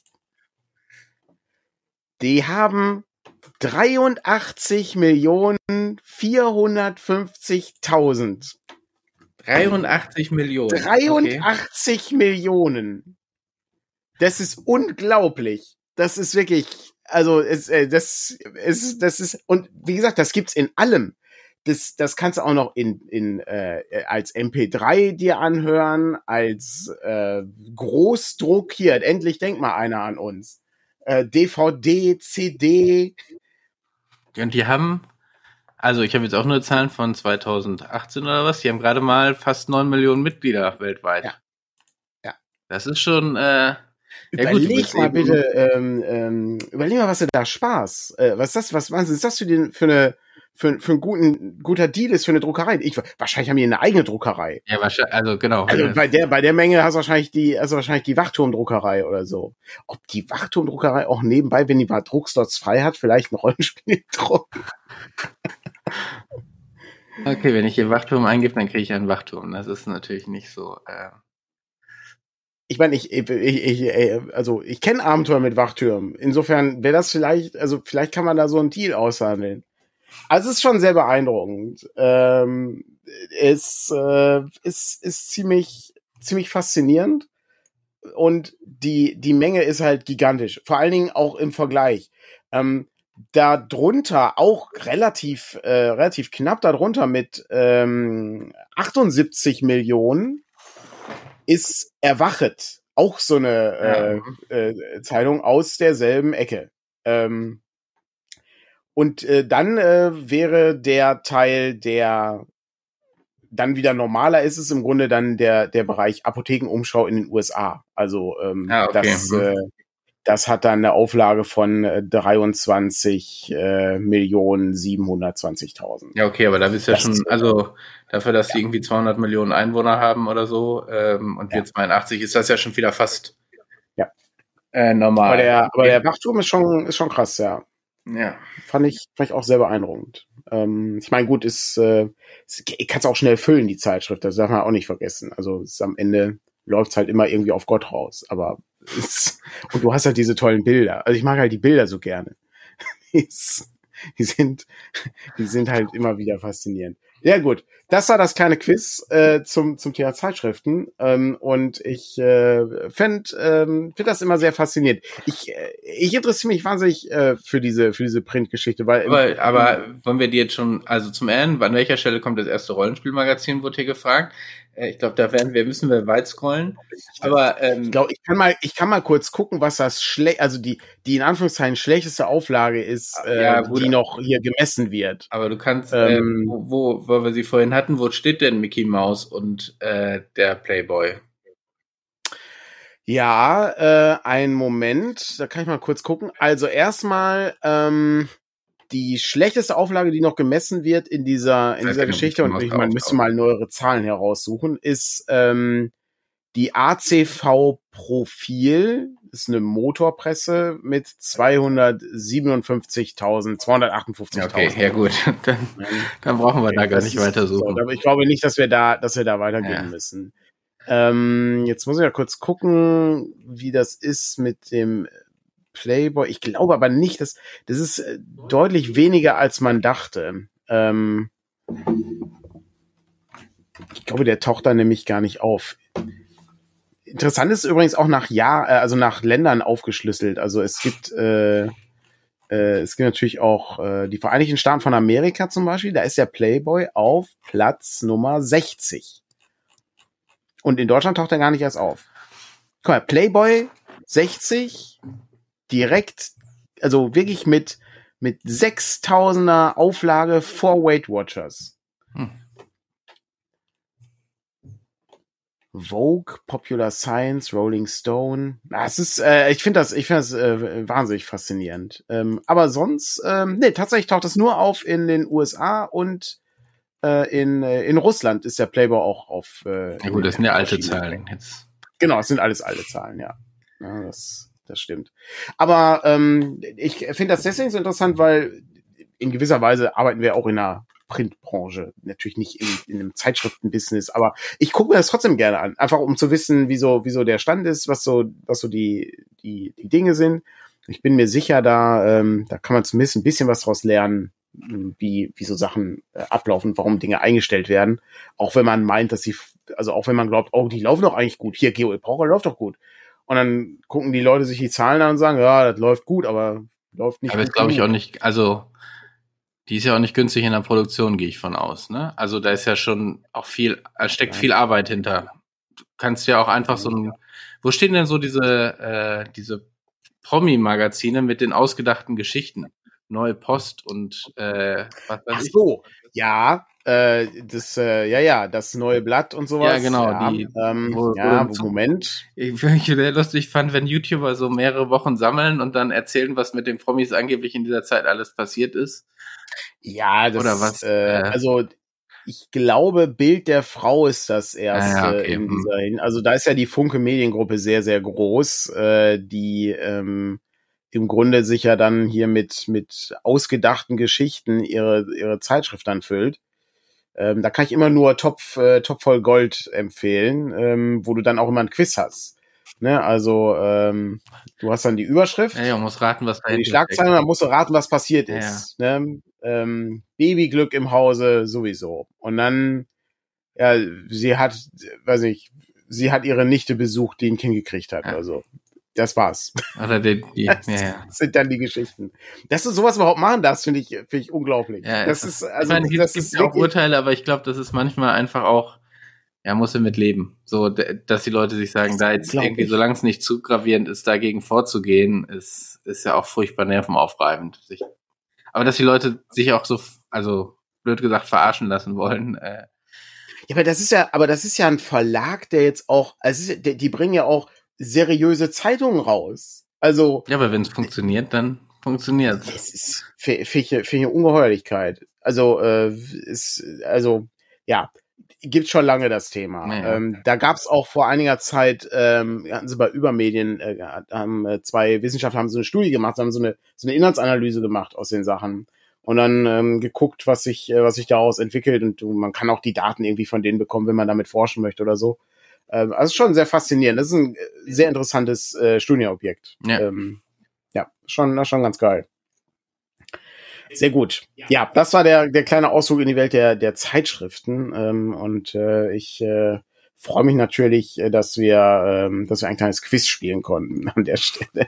Die haben 83 Millionen 450.000. 83 Millionen. 83 okay. Millionen. Das ist unglaublich. Das ist wirklich, also es, äh, das ist, das ist und wie gesagt, das gibt's in allem das, das kannst du auch noch in, in äh, als MP3 dir anhören, als äh, Großdruck hier. Endlich denkt mal einer an uns. Äh, DVD, CD. Und die haben, also ich habe jetzt auch nur Zahlen von 2018 oder was. Die haben gerade mal fast neun Millionen Mitglieder weltweit. Ja. Ja. Das ist schon. Äh, Überleg ja, mal bitte, ähm, ähm, überleg mal, was du da Spaß. Äh, was ist das? Was, was ist das für, den, für eine für, für einen guten, guter Deal ist für eine Druckerei. Ich, wahrscheinlich haben die eine eigene Druckerei. Ja, wahrscheinlich, also genau. Also bei der, bei der Menge hast du wahrscheinlich die, also wahrscheinlich die Wachturmdruckerei oder so. Ob die Wachturmdruckerei auch nebenbei, wenn die mal Druckslots frei hat, vielleicht ein Rollenspiel drucken. Okay, wenn ich hier Wachturm eingebe, dann kriege ich einen Wachturm. Das ist natürlich nicht so. Äh ich meine, ich, ich, ich, also ich kenne Abenteuer mit Wachtürmen. Insofern wäre das vielleicht, also vielleicht kann man da so einen Deal aushandeln. Also es ist schon sehr beeindruckend. Ähm, es äh, ist, ist ziemlich, ziemlich faszinierend. Und die, die Menge ist halt gigantisch. Vor allen Dingen auch im Vergleich. Ähm, darunter auch relativ, äh, relativ knapp darunter mit ähm, 78 Millionen ist Erwachet. Auch so eine äh, äh, Zeitung aus derselben Ecke. Ähm, und äh, dann äh, wäre der Teil, der dann wieder normaler ist, es im Grunde dann der, der Bereich Apothekenumschau in den USA. Also ähm, ah, okay. das, mhm. äh, das hat dann eine Auflage von 23 äh, äh, Millionen 720.000. Ja, okay, aber da bist du ja schon, also dafür, dass ja. die irgendwie 200 Millionen Einwohner haben oder so ähm, und ja. wir 82, ist das ja schon wieder fast ja. äh, normal. Aber der, aber der Wachturm ist schon, ist schon krass, ja. Ja. Fand ich, ich auch sehr beeindruckend. Ähm, ich meine, gut, ist, äh, ich kann es auch schnell füllen, die Zeitschrift, das darf man auch nicht vergessen. Also ist am Ende läuft's halt immer irgendwie auf Gott raus. Aber und du hast halt diese tollen Bilder. Also ich mag halt die Bilder so gerne. die, sind, die sind halt immer wieder faszinierend. Ja gut, das war das kleine Quiz äh, zum, zum Thema Zeitschriften. Ähm, und ich äh, finde ähm, find das immer sehr faszinierend. Ich, äh, ich interessiere mich wahnsinnig äh, für diese, für diese Printgeschichte, weil. Aber, aber wollen wir die jetzt schon, also zum Ende, an welcher Stelle kommt das erste Rollenspielmagazin, wurde hier gefragt? Äh, ich glaube, da werden wir, müssen wir weit scrollen. Aber ähm, ich glaube, ich kann mal, ich kann mal kurz gucken, was das schlecht, also die, die in Anführungszeichen schlechteste Auflage ist, äh, ja, die noch hier gemessen wird. Aber du kannst, ähm, ähm, wo, wo, wo wir sie vorhin hatten, wo steht denn Mickey Mouse und äh, der Playboy? Ja, äh, ein Moment, da kann ich mal kurz gucken. Also erstmal, ähm, die schlechteste Auflage, die noch gemessen wird in dieser, in dieser Geschichte, und ich, man müsste mal neuere Zahlen heraussuchen, ist ähm, die ACV Profil, ist eine Motorpresse mit 257.258. Okay, ja gut, dann, dann brauchen wir okay, da gar nicht weiter suchen. So, ich glaube nicht, dass wir da, dass wir da weitergehen ja. müssen. Ähm, jetzt muss ich ja kurz gucken, wie das ist mit dem Playboy. Ich glaube aber nicht, dass das ist äh, deutlich weniger als man dachte. Ähm, ich glaube, der taucht da nämlich gar nicht auf. Interessant ist übrigens auch nach Jahr, äh, also nach Ländern aufgeschlüsselt. Also es gibt äh, äh, es gibt natürlich auch äh, die Vereinigten Staaten von Amerika zum Beispiel. Da ist der Playboy auf Platz Nummer 60. Und in Deutschland taucht er gar nicht erst auf. Guck mal, Playboy 60, direkt, also wirklich mit, mit 6000er Auflage vor Weight Watchers. Hm. Vogue, Popular Science, Rolling Stone. Das ist, äh, ich finde das, ich finde das äh, wahnsinnig faszinierend. Ähm, aber sonst, ähm, nee, tatsächlich taucht das nur auf in den USA und äh, in, äh, in Russland ist der Playboy auch auf. Äh, ja gut, das sind ja alte Zahlen jetzt. Genau, es sind alles alte Zahlen, ja. ja das, das stimmt. Aber ähm, ich finde das deswegen so interessant, weil in gewisser Weise arbeiten wir auch in einer Printbranche, natürlich nicht in, in einem Zeitschriftenbusiness, aber ich gucke mir das trotzdem gerne an, einfach um zu wissen, wieso, wieso der Stand ist, was so, was so die, die, die Dinge sind. Ich bin mir sicher, da, ähm, da kann man zumindest ein bisschen was draus lernen, wie, wie so Sachen äh, ablaufen, warum Dinge eingestellt werden. Auch wenn man meint, dass sie, also auch wenn man glaubt, oh, die laufen doch eigentlich gut. Hier, Geo Epoche läuft doch gut. Und dann gucken die Leute sich die Zahlen an und sagen, ja, das läuft gut, aber läuft nicht. Aber das glaube ich auch nicht, also die ist ja auch nicht günstig in der Produktion, gehe ich von aus. Ne? Also da ist ja schon auch viel, steckt viel Arbeit hinter. Du kannst ja auch einfach so ein, wo stehen denn so diese, äh, diese Promi-Magazine mit den ausgedachten Geschichten? Neue Post und äh, was weiß Ach so, ich. ja, äh, das, äh, ja, ja, das neue Blatt und sowas. Ja, genau. Ja, die, ähm, wo, ja, wo, Moment. Ich, ich sehr lustig fand, wenn YouTuber so mehrere Wochen sammeln und dann erzählen, was mit den Promis angeblich in dieser Zeit alles passiert ist. Ja, das Oder was, Äh, äh, also ich glaube, Bild der Frau ist das erste Ah, ja, okay, in hm. dieser Hin Also da ist ja die Funke Mediengruppe sehr, sehr groß, äh, die ähm, im Grunde sich ja dann hier mit, mit ausgedachten Geschichten ihre, ihre Zeitschrift dann füllt. Ähm, da kann ich immer nur Top, äh, Top voll Gold empfehlen, ähm, wo du dann auch immer ein Quiz hast. Ne? Also ähm, du hast dann die Überschrift, Ja, ja, man muss raten, was da die Schlagzeile, dann musst du raten, was passiert Ja, ist. Ne? Ähm, Babyglück im Hause sowieso. Und dann, ja, sie hat, weiß nicht, sie hat ihre Nichte besucht, die ein Kind gekriegt hat. Ja. Also das war's. Oder die, die, Das ja. sind dann die Geschichten. Dass du sowas überhaupt machen darfst, finde ich, finde ich unglaublich. Ja, das es ist, also, ich meine, das es gibt ist ja auch Urteile, aber ich glaube, das ist manchmal einfach auch, ja, muss er mit leben. So, dass die Leute sich sagen, Das da jetzt irgendwie, ich. solange es nicht zu gravierend ist, dagegen vorzugehen, ist, ist ja auch furchtbar nervenaufreibend. Sich, aber dass die Leute sich auch so, also blöd gesagt, verarschen lassen wollen, äh, ja, aber das ist ja, aber das ist ja ein Verlag, der jetzt auch, also es die, die bringen ja auch seriöse Zeitungen raus. Also, ja, aber wenn es funktioniert, dann funktioniert Das ist finde ich, find ich eine Ungeheuerlichkeit. Also, äh, ist, also, ja, gibt schon lange das Thema. Naja. Ähm, da gab es auch vor einiger Zeit, ähm, hatten sie bei Übermedien, äh, haben äh, zwei Wissenschaftler haben so eine Studie gemacht, haben so eine, so eine Inhaltsanalyse gemacht aus den Sachen und dann ähm, geguckt, was sich, äh, was sich daraus entwickelt und du, man kann auch die Daten irgendwie von denen bekommen, wenn man damit forschen möchte oder so. Ähm, also schon sehr faszinierend. Das ist ein äh, sehr interessantes äh, Studienobjekt. Ja. Ähm, ja, schon, schon ganz geil. Sehr gut. Ja, das war der, der kleine Ausflug in die Welt der, der Zeitschriften. Ähm, und äh, ich äh, freue mich natürlich, äh, dass wir, ähm, dass wir ein kleines Quiz spielen konnten an der Stelle.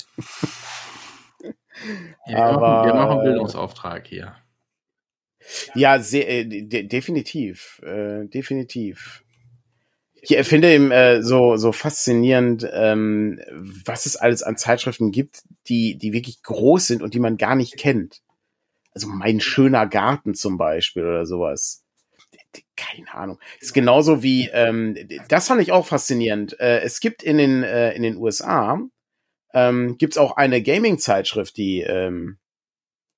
Ja, wir, machen, Aber, wir machen einen Bildungsauftrag hier. Ja, sehr, äh, de definitiv, äh, definitiv. Ich finde eben äh, so so faszinierend, ähm, was es alles an Zeitschriften gibt, die die wirklich groß sind und die man gar nicht kennt. Also mein schöner Garten zum Beispiel oder sowas. Keine Ahnung. Ist genauso wie ähm, das fand ich auch faszinierend. Äh, es gibt in den äh, in den USA ähm, gibt's auch eine Gaming-Zeitschrift, die ähm,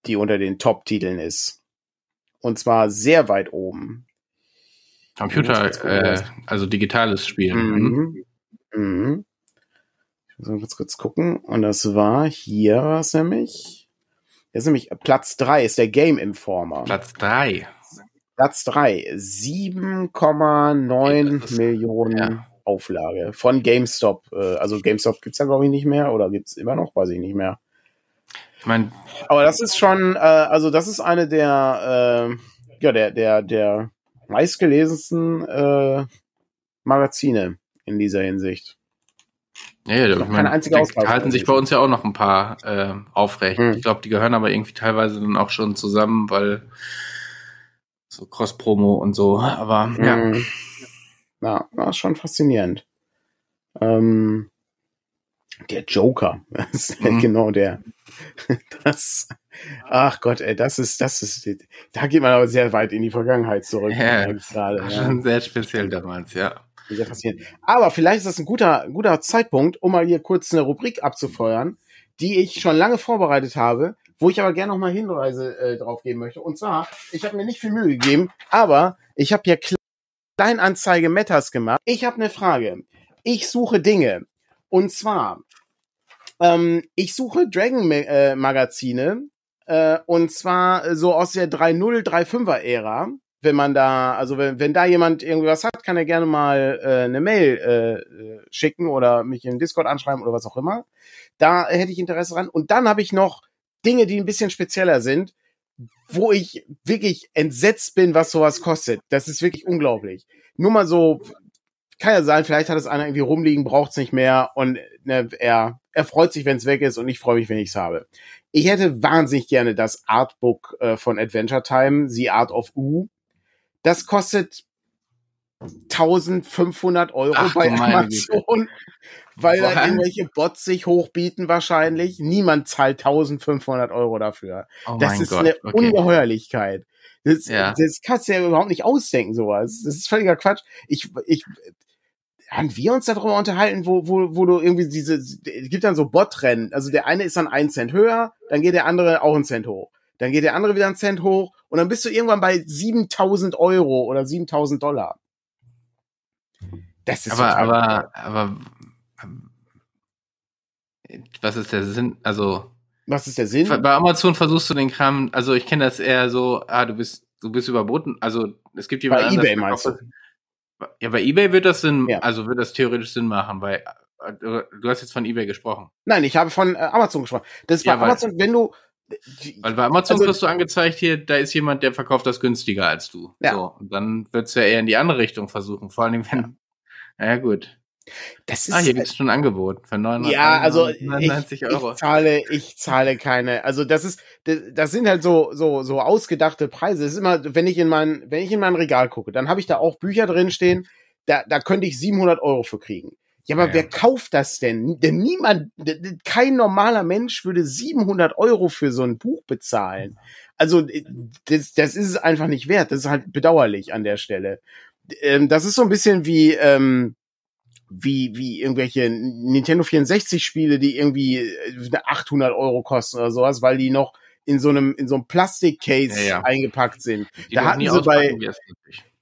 die unter den Top-Titeln ist. Und zwar sehr weit oben. Computer, äh, also digitales Spielen. Mhm. Mhm. Ich muss mal kurz, kurz gucken. Und das war hier was nämlich. Das ist nämlich Platz drei ist der Game Informer. Platz drei. Platz drei 7,9 Das ist- Millionen ja. Auflage von GameStop. Äh, Also GameStop gibt's ja, glaube ich, nicht mehr. Oder gibt's immer noch? Weiß ich nicht mehr. Ich meine, Aber das ist schon, äh, also das ist eine der, äh, ja, der, der, der meistgelesensten äh, Magazine in dieser Hinsicht. Ja, ja, ich meine, einzige da halten sich bei uns ja auch noch ein paar äh, aufrecht. Hm. Ich glaube, die gehören aber irgendwie teilweise dann auch schon zusammen, weil so Cross-Promo und so. Aber ja, Mhm. Ja, war schon faszinierend. Ähm, der Joker, das ist Mhm. genau der. Das, ach Gott, ey, das ist, das ist, da geht man aber sehr weit in die Vergangenheit zurück. Ja, gerade, ja. schon sehr speziell damals, ja. Sehr faszinierend. Aber vielleicht ist das ein guter, guter Zeitpunkt, um mal hier kurz eine Rubrik abzufeuern, die ich schon lange vorbereitet habe, wo ich aber gerne noch mal Hinweise äh, drauf geben möchte. Und zwar, ich habe mir nicht viel Mühe gegeben, aber ich habe hier Kleinanzeige Metas gemacht. Ich habe eine Frage. Ich suche Dinge. Und zwar, ähm, ich suche Dragon-Magazine, äh, und zwar so aus der 3.0, 3.5er-Ära wenn man da, also wenn, wenn da jemand irgendwas hat, kann er gerne mal äh, eine Mail äh, äh, schicken oder mich in Discord anschreiben oder was auch immer. Da hätte ich Interesse dran. Und dann habe ich noch Dinge, die ein bisschen spezieller sind, wo ich wirklich entsetzt bin, was sowas kostet. Das ist wirklich unglaublich. Nur mal so, kann ja sein, vielleicht hat es einer irgendwie rumliegen, braucht es nicht mehr und ne, er, er freut sich, wenn es weg ist und ich freue mich, wenn ich es habe. Ich hätte wahnsinnig gerne das Artbook äh, von Adventure Time, The Art of U. Das kostet 1500 Euro Ach, bei Amazon, weil da What? irgendwelche Bots sich hochbieten wahrscheinlich. Niemand zahlt 1500 Euro dafür. Oh das ist Gott, eine okay. Ungeheuerlichkeit. Das, Ja. das kannst du ja überhaupt nicht ausdenken, sowas. Das ist völliger Quatsch. Ich, ich, haben wir uns darüber unterhalten, wo, wo, wo du irgendwie diese, es gibt dann so Bot-Rennen. Also der eine ist dann einen Cent höher, dann geht der andere auch einen Cent hoch. Dann geht der andere wieder einen Cent hoch und dann bist du irgendwann bei 7000 Euro oder 7000 Dollar. Das ist aber, aber, aber, was ist der Sinn? Also, was ist der Sinn? Bei Amazon versuchst du den Kram, also ich kenne das eher so, ah, du bist, du bist überboten, also es gibt jemanden. Bei eBay meinst du? Ja, bei eBay wird das Sinn, ja. also wird das theoretisch Sinn machen, weil äh, du hast jetzt von eBay gesprochen. Nein, ich habe von äh, Amazon gesprochen. Das ist ja, bei Amazon, wenn du, weil bei Amazon also, kriegst du angezeigt hier, da ist jemand, der verkauft das günstiger als du. Ja. So, und dann wird's ja eher in die andere Richtung versuchen. Vor allem, wenn. Ja, ja gut. Das ist, ah, hier gibt's schon ein Angebot für 900 Ja, also ich, Euro. Ich zahle, ich zahle keine. Also das ist, das, das sind halt so so so ausgedachte Preise. Das ist immer, wenn ich in mein, wenn ich in mein Regal gucke, dann habe ich da auch Bücher drin stehen. Da, da könnte ich 700 Euro für kriegen. Ja, aber ja, wer kauft das denn? Denn niemand, kein normaler Mensch würde 700 Euro für so ein Buch bezahlen. Also äh, das, das ist es einfach nicht wert. Das ist halt bedauerlich an der Stelle. Ähm, das ist so ein bisschen wie ähm, wie wie irgendwelche Nintendo 64 Spiele, die irgendwie 800 äh, Euro kosten oder sowas, weil die noch in so einem in so einem Plastikcase ja, ja. eingepackt sind. Die da hatten sie bei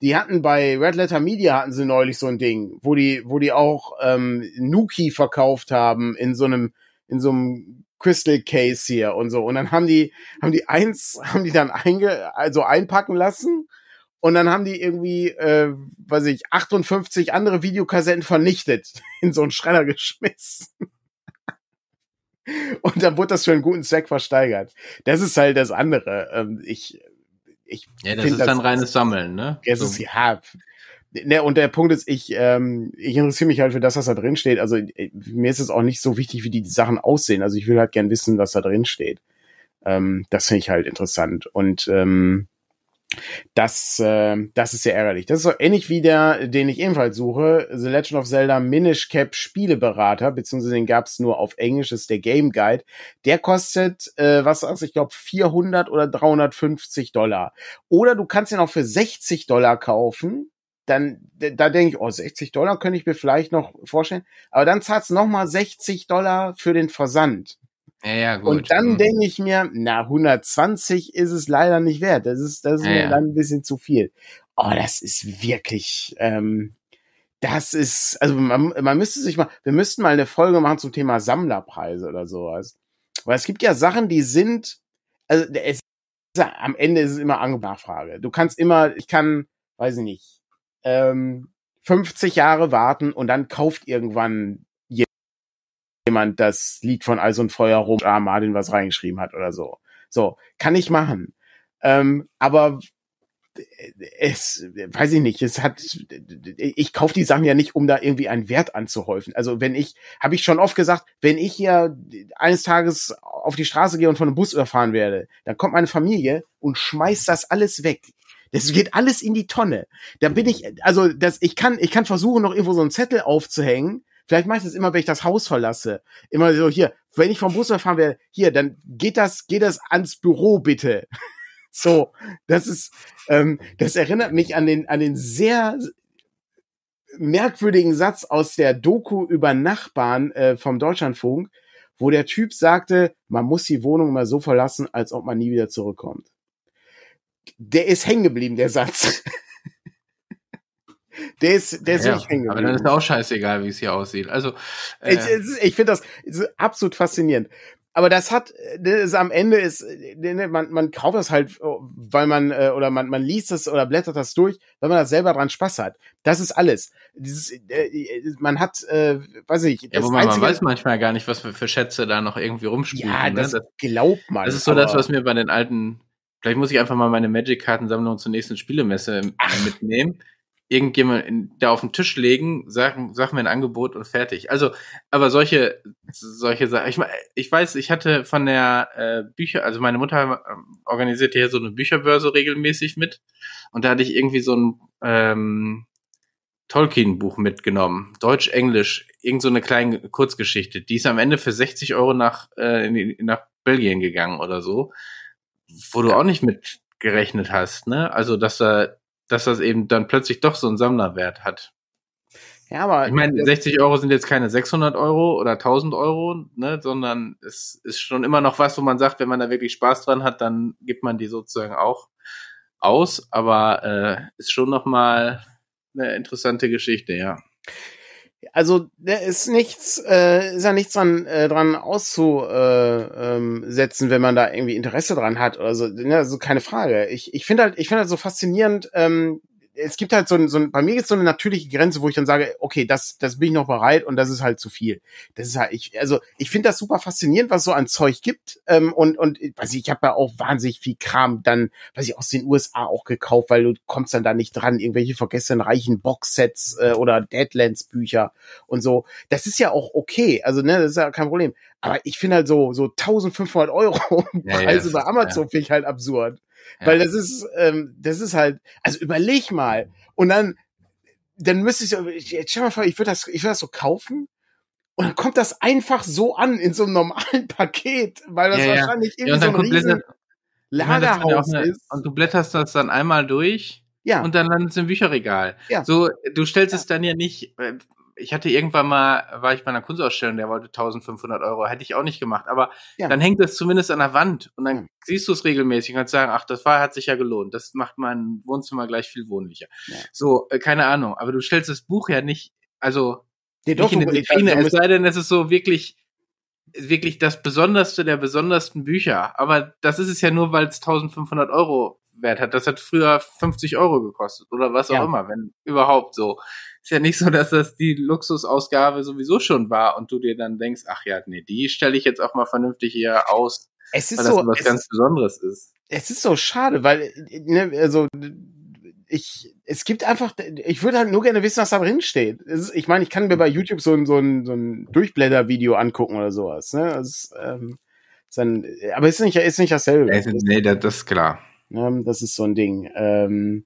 die hatten bei Red Letter Media hatten sie neulich so ein Ding, wo die, wo die auch ähm, Nuki verkauft haben in so einem, in so einem Crystal Case hier und so. Und dann haben die, haben die eins, haben die dann einge, also einpacken lassen. Und dann haben die irgendwie, äh, weiß ich, 58 andere Videokassetten vernichtet, in so einen Schredder geschmissen. Und dann wurde das für einen guten Zweck versteigert. Das ist halt das andere. Ähm, ich, ich ja, das ist das, dann reines Sammeln, ne? Es so. ist, ja, Ne, und der Punkt ist, ich, ähm, ich interessiere mich halt für das, was da drin steht. Also äh, mir ist es auch nicht so wichtig, wie die Sachen aussehen. Also ich will halt gern wissen, was da drin steht. Ähm, das finde ich halt interessant. Und ähm, das, äh, das ist sehr ärgerlich. Das ist so ähnlich wie der, den ich ebenfalls suche, The Legend of Zelda Minish Cap Spieleberater, beziehungsweise den gab's nur auf Englisch, ist der Game Guide. Der kostet, äh, was sagst du, ich glaube 400 oder 350 Dollar. Oder du kannst ihn auch für 60 Dollar kaufen. Dann, da denke ich, oh, 60 Dollar könnte ich mir vielleicht noch vorstellen. Aber dann zahlst du nochmal 60 Dollar für den Versand. Ja, ja, gut. Und dann mhm. denke ich mir, na, 120 ist es leider nicht wert. Das ist, das ist ja, mir dann ein bisschen zu viel. Oh, das ist wirklich, ähm, das ist, also man, man müsste sich mal, wir müssten mal eine Folge machen zum Thema Sammlerpreise oder sowas. Weil es gibt ja Sachen, die sind, also es, am Ende ist es immer Angebot Nachfrage. Du kannst immer, ich kann, weiß ich nicht, ähm, 50 Jahre warten und dann kauft irgendwann jemand das Lied von Eis und Feuer rum, ah, Martin was reingeschrieben hat oder so. So, kann ich machen. Ähm, aber es, weiß ich nicht, es hat, ich kaufe die Sachen ja nicht, um da irgendwie einen Wert anzuhäufen. Also wenn ich, habe ich schon oft gesagt, wenn ich hier eines Tages auf die Straße gehe und von einem Bus überfahren werde, dann kommt meine Familie und schmeißt das alles weg. Das geht alles in die Tonne. Da bin ich, also das, ich kann, ich kann versuchen, noch irgendwo so einen Zettel aufzuhängen, Vielleicht mache ich das immer, wenn ich das Haus verlasse. Immer so, hier, wenn ich vom Bus fahren werde, hier, dann geht das, geht das ans Büro bitte. so, das ist, ähm, das erinnert mich an den, an den sehr merkwürdigen Satz aus der Doku über Nachbarn äh, vom Deutschlandfunk, wo der Typ sagte, man muss die Wohnung immer so verlassen, als ob man nie wieder zurückkommt. Der ist hängen geblieben, der Satz. Der ist, der ist ja, wirklich hängen Aber dann ist auch scheißegal, wie es hier aussieht. Also äh, ich, ich finde das absolut faszinierend. Aber das hat, das ist, am Ende ist, man, man kauft das halt, weil man, äh, oder man, man liest das oder blättert das durch, weil man da selber dran Spaß hat. Das ist alles. Dieses, äh, man hat, äh, weiß ich, ja, aber man, man weiß manchmal gar nicht, was für, für Schätze da noch irgendwie rumspielen. Ja, ne? das, ne? das glaubt man. Das ist so das, was mir bei den alten, vielleicht muss ich einfach mal meine Magic-Kartensammlung zur nächsten Spielemesse Ach. mitnehmen irgendjemand da auf den Tisch legen, sagen, sag mir ein Angebot und fertig. Also, aber solche, solche Sachen. Ich, ich weiß, ich hatte von der äh, Bücher, also meine Mutter ähm, organisierte hier so eine Bücherbörse regelmäßig mit und da hatte ich irgendwie so ein ähm, Tolkien-Buch mitgenommen, Deutsch, Englisch, irgend so eine kleine Kurzgeschichte. Die ist am Ende für 60 Euro nach, äh, in, nach Belgien gegangen oder so, wo du auch nicht mit gerechnet hast, ne? Also, dass da dass das eben dann plötzlich doch so einen Sammlerwert hat. Ja, aber. Ich meine, 60 Euro sind jetzt keine 600 Euro oder 1000 Euro, ne, sondern es ist schon immer noch was, wo man sagt, wenn man da wirklich Spaß dran hat, dann gibt man die sozusagen auch aus, aber äh, ist schon noch mal eine interessante Geschichte, ja. Also da ist nichts, äh, ist ja nichts dran, äh, dran auszusetzen, äh, ähm, wenn man da irgendwie Interesse dran hat oder so. Ne, also keine Frage. Ich, ich finde halt, ich finde halt so faszinierend, ähm, es gibt halt so ein, so ein bei mir gibt so eine natürliche Grenze, wo ich dann sage, okay, das, das bin ich noch bereit und das ist halt zu viel. Das ist halt, ich, also ich finde das super faszinierend, was so an Zeug gibt. Ähm, und, und weiß ich, ich habe ja auch wahnsinnig viel Kram dann, weiß ich, aus den USA auch gekauft, weil du kommst dann da nicht dran, irgendwelche vergessenen reichen Boxsets äh, oder Deadlands-Bücher und so. Das ist ja auch okay. Also, ne, das ist ja kein Problem. Aber ich finde halt so, so 1500 Euro ja, Preise ja, bei Amazon ja. finde ich halt absurd. Ja. Weil das ist, ähm, das ist halt, also überleg mal. Und dann, dann müsste ich so, jetzt stell mal vor, ich würde das, ich würde das so kaufen. Und dann kommt das einfach so an in so einem normalen Paket, weil das ja, wahrscheinlich ja. irgendwie ja, so ein riesen Lagerhaus eine, ist. Und du blätterst das dann einmal durch ja. und dann landet es im Bücherregal. Ja. So, du stellst ja. es dann ja nicht, äh, ich hatte irgendwann mal, war ich bei einer Kunstausstellung, der wollte 1500 Euro, hätte ich auch nicht gemacht, aber ja. dann hängt das zumindest an der Wand und dann ja. siehst du es regelmäßig und kannst sagen, ach, das war, hat sich ja gelohnt, das macht mein Wohnzimmer gleich viel wohnlicher. Ja. So, äh, keine Ahnung, aber du stellst das Buch ja nicht, also nee, doch, nicht in der Vitrine, es sei denn, es ist so wirklich, wirklich das Besonderste der besondersten Bücher, aber das ist es ja nur, weil es 1500 Euro wert hat. Das hat früher 50 Euro gekostet oder was auch immer, wenn überhaupt so ist ja nicht so, dass das die Luxusausgabe sowieso schon war und du dir dann denkst, ach ja, nee, die stelle ich jetzt auch mal vernünftig hier aus, es ist weil so, das was ganz Besonderes ist. Es ist so schade, weil, ne, also, ich, es gibt einfach, ich würde halt nur gerne wissen, was da drin steht. Ist, ich meine, ich kann mir bei YouTube so ein, so ein, so ein Durchblätter-Video angucken oder sowas, ne, das, ähm, dann, aber ist nicht, ist nicht dasselbe. Nee, das ist klar. Das ist so ein Ding. Ähm,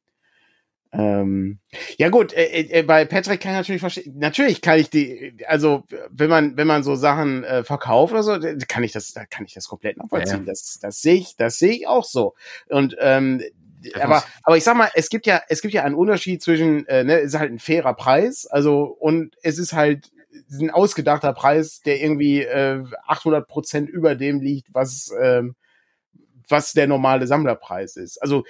ähm, ja gut, äh, äh, bei Patrick kann ich natürlich verstehen. Natürlich kann ich die, also wenn man wenn man so Sachen äh, verkauft oder so, kann ich das, da kann ich das komplett nachvollziehen. Ja, Das das sehe ich, das sehe ich auch so. Und ähm, aber aber ich sag mal, es gibt ja es gibt ja einen Unterschied zwischen, äh, ne, es ist halt ein fairer Preis, also und es ist halt ein ausgedachter Preis, der irgendwie äh, 800 Prozent über dem liegt, was ähm, was der normale Sammlerpreis ist. Also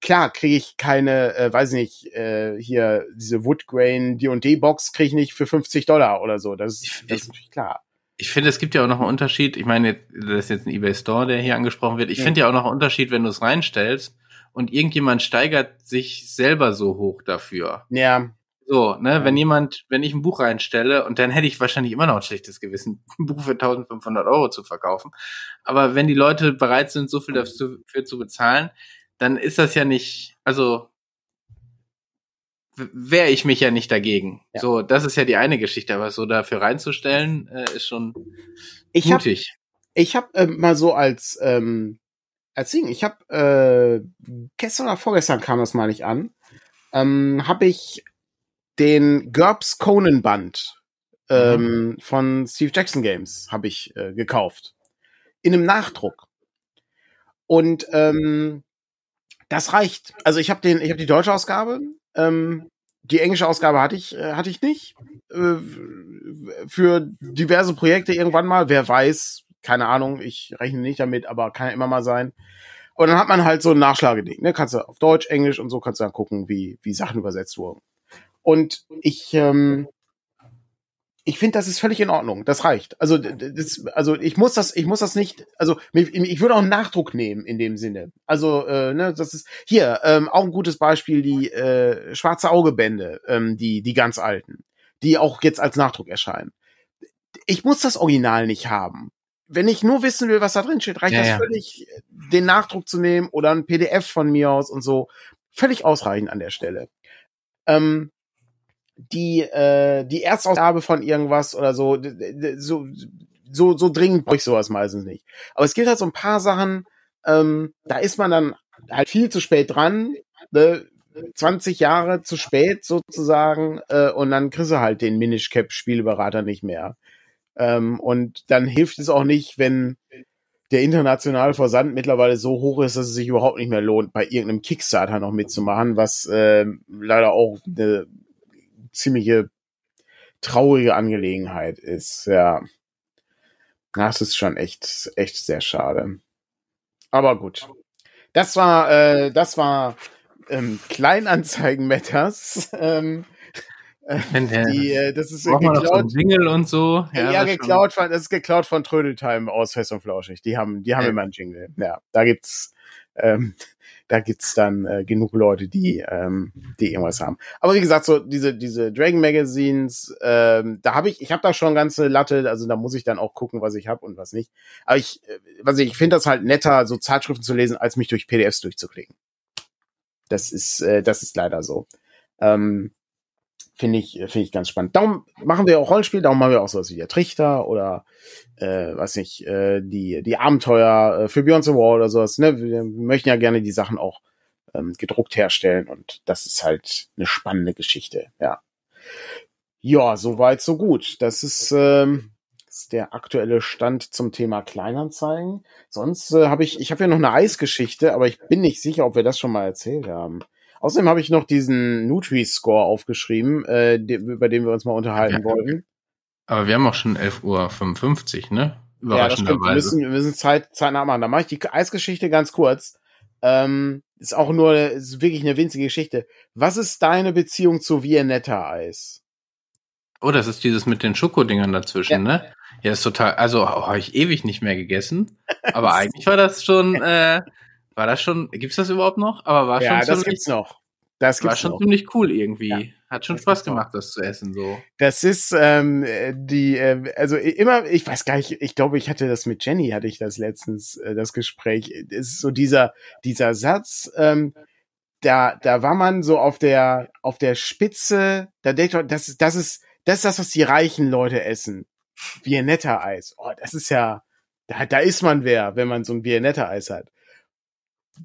klar kriege ich keine, äh, weiß nicht, äh, hier diese Woodgrain D&D Box kriege ich nicht für 50 Dollar oder so. Das, ist, das ist natürlich klar. Ich finde, es gibt ja auch noch einen Unterschied. Ich meine, das ist jetzt ein eBay Store, der hier angesprochen wird. Ich ja. finde ja auch noch einen Unterschied, wenn du es reinstellst und irgendjemand steigert sich selber so hoch dafür. Ja. So, ne, wenn jemand, wenn ich ein Buch reinstelle und dann hätte ich wahrscheinlich immer noch ein schlechtes Gewissen, ein Buch für 1500 Euro zu verkaufen. Aber wenn die Leute bereit sind, so viel dafür zu bezahlen, dann ist das ja nicht, also wehre ich mich ja nicht dagegen. Ja. So, das ist ja die eine Geschichte, aber so dafür reinzustellen, äh, ist schon ich mutig. Hab, ich habe äh, mal so als ähm, als Ding, ich habe äh, gestern oder vorgestern kam das mal nicht an, ähm, habe ich den GURPS Conan Band ähm, mhm. von Steve Jackson Games habe ich äh, gekauft. In einem Nachdruck. Und ähm, das reicht. Also ich habe den, ich habe die deutsche Ausgabe. Ähm, die englische Ausgabe hatte ich, äh, hatte ich nicht. Äh, für diverse Projekte irgendwann mal. Wer weiß, keine Ahnung. Ich rechne nicht damit, aber kann ja immer mal sein. Und dann hat man halt so ein Nachschlageding. Ne? Kannst du auf Deutsch, Englisch und so kannst du dann gucken, wie, wie Sachen übersetzt wurden. Und ich, ähm, ich finde, das ist völlig in Ordnung. Das reicht. Also, das, also ich muss das, ich muss das nicht. Also ich würde auch einen Nachdruck nehmen in dem Sinne. Also äh, ne, das ist hier ähm, auch ein gutes Beispiel die äh, schwarze Augebände, ähm, die die ganz alten, die auch jetzt als Nachdruck erscheinen. Ich muss das Original nicht haben. Wenn ich nur wissen will, was da drin steht, reicht ja, das ja. völlig, den Nachdruck zu nehmen oder ein PDF von mir aus und so. Völlig ausreichend an der Stelle. Ähm, die, äh, die Erstausgabe von irgendwas oder so, so, so, so dringend brauche ich sowas meistens nicht. Aber es gibt halt so ein paar Sachen, ähm, da ist man dann halt viel zu spät dran, ne? 20 Jahre zu spät sozusagen, äh, und dann kriegst du halt den Minish Cap Spielberater nicht mehr. Ähm, und dann hilft es auch nicht, wenn der internationale Versand mittlerweile so hoch ist, dass es sich überhaupt nicht mehr lohnt, bei irgendeinem Kickstarter noch mitzumachen, was äh, leider auch eine ziemliche traurige Angelegenheit ist. Ja, das ist schon echt, echt sehr schade. Aber gut. Das war, äh, das war ähm, Kleinanzeigen-Matters. Ähm, die, äh, das ist geklaut. Jingle und so. Ja, ja geklaut von, das ist geklaut von Trödeltime aus Fest und Flauschig. Die haben, die haben ja. immer einen Jingle. Ja, da gibt's, ähm, da gibt's dann äh, genug Leute, die, ähm, die irgendwas haben. Aber wie gesagt, so diese, diese Dragon Magazines, ähm, da habe ich, ich habe da schon ganze Latte, also da muss ich dann auch gucken, was ich habe und was nicht. Aber ich, äh, was ich, ich finde das halt netter, so Zeitschriften zu lesen, als mich durch PDFs durchzuklicken. Das ist, äh, das ist leider so. Ähm, finde ich, finde ich ganz spannend. Darum machen wir auch Rollenspiel, darum machen wir auch sowas wie der Trichter oder äh, was nicht, äh, die, die Abenteuer äh, für Beyond the Wall oder sowas. Ne? Wir möchten ja gerne die Sachen auch ähm, gedruckt herstellen und das ist halt eine spannende Geschichte, ja. Ja, soweit, so gut. Das ist, ähm, ist der aktuelle Stand zum Thema Kleinanzeigen. Sonst äh, habe ich, ich habe ja noch eine Eisgeschichte, aber ich bin nicht sicher, ob wir das schon mal erzählt haben. Außerdem habe ich noch diesen Nutri-Score aufgeschrieben, äh, über den wir uns mal unterhalten ja. wollten. Aber wir haben auch schon 11.55 Uhr, ne? Ja, das stimmt. Wir müssen, wir müssen Zeit, Zeit nachmachen. Da mache ich die Eisgeschichte ganz kurz. Ähm, ist auch nur, ist wirklich eine winzige Geschichte. Was ist deine Beziehung zu Viennetta-Eis? Oh, das ist dieses mit den Schokodingern dazwischen, ja. ne? Ja, ist total, also oh, habe ich ewig nicht mehr gegessen. Aber eigentlich war das schon, äh, war das schon, gibt's das überhaupt noch? Aber war ja, schon das gibt's noch. Das gibt's war schon noch. ziemlich cool irgendwie. Ja, Hat schon Spaß gemacht, das zu essen so. Das ist ähm, die, äh, also immer, ich weiß gar nicht, ich glaube, ich hatte das mit Jenny, hatte ich das letztens, äh, das Gespräch. Es ist so dieser, dieser Satz, ähm, da, da war man so auf der, auf der Spitze, da denkt man, das, das ist, das ist das, was die reichen Leute essen. Viennetta-Eis. Oh, das ist ja, da, da ist man wer, wenn man so ein Viennetta-Eis hat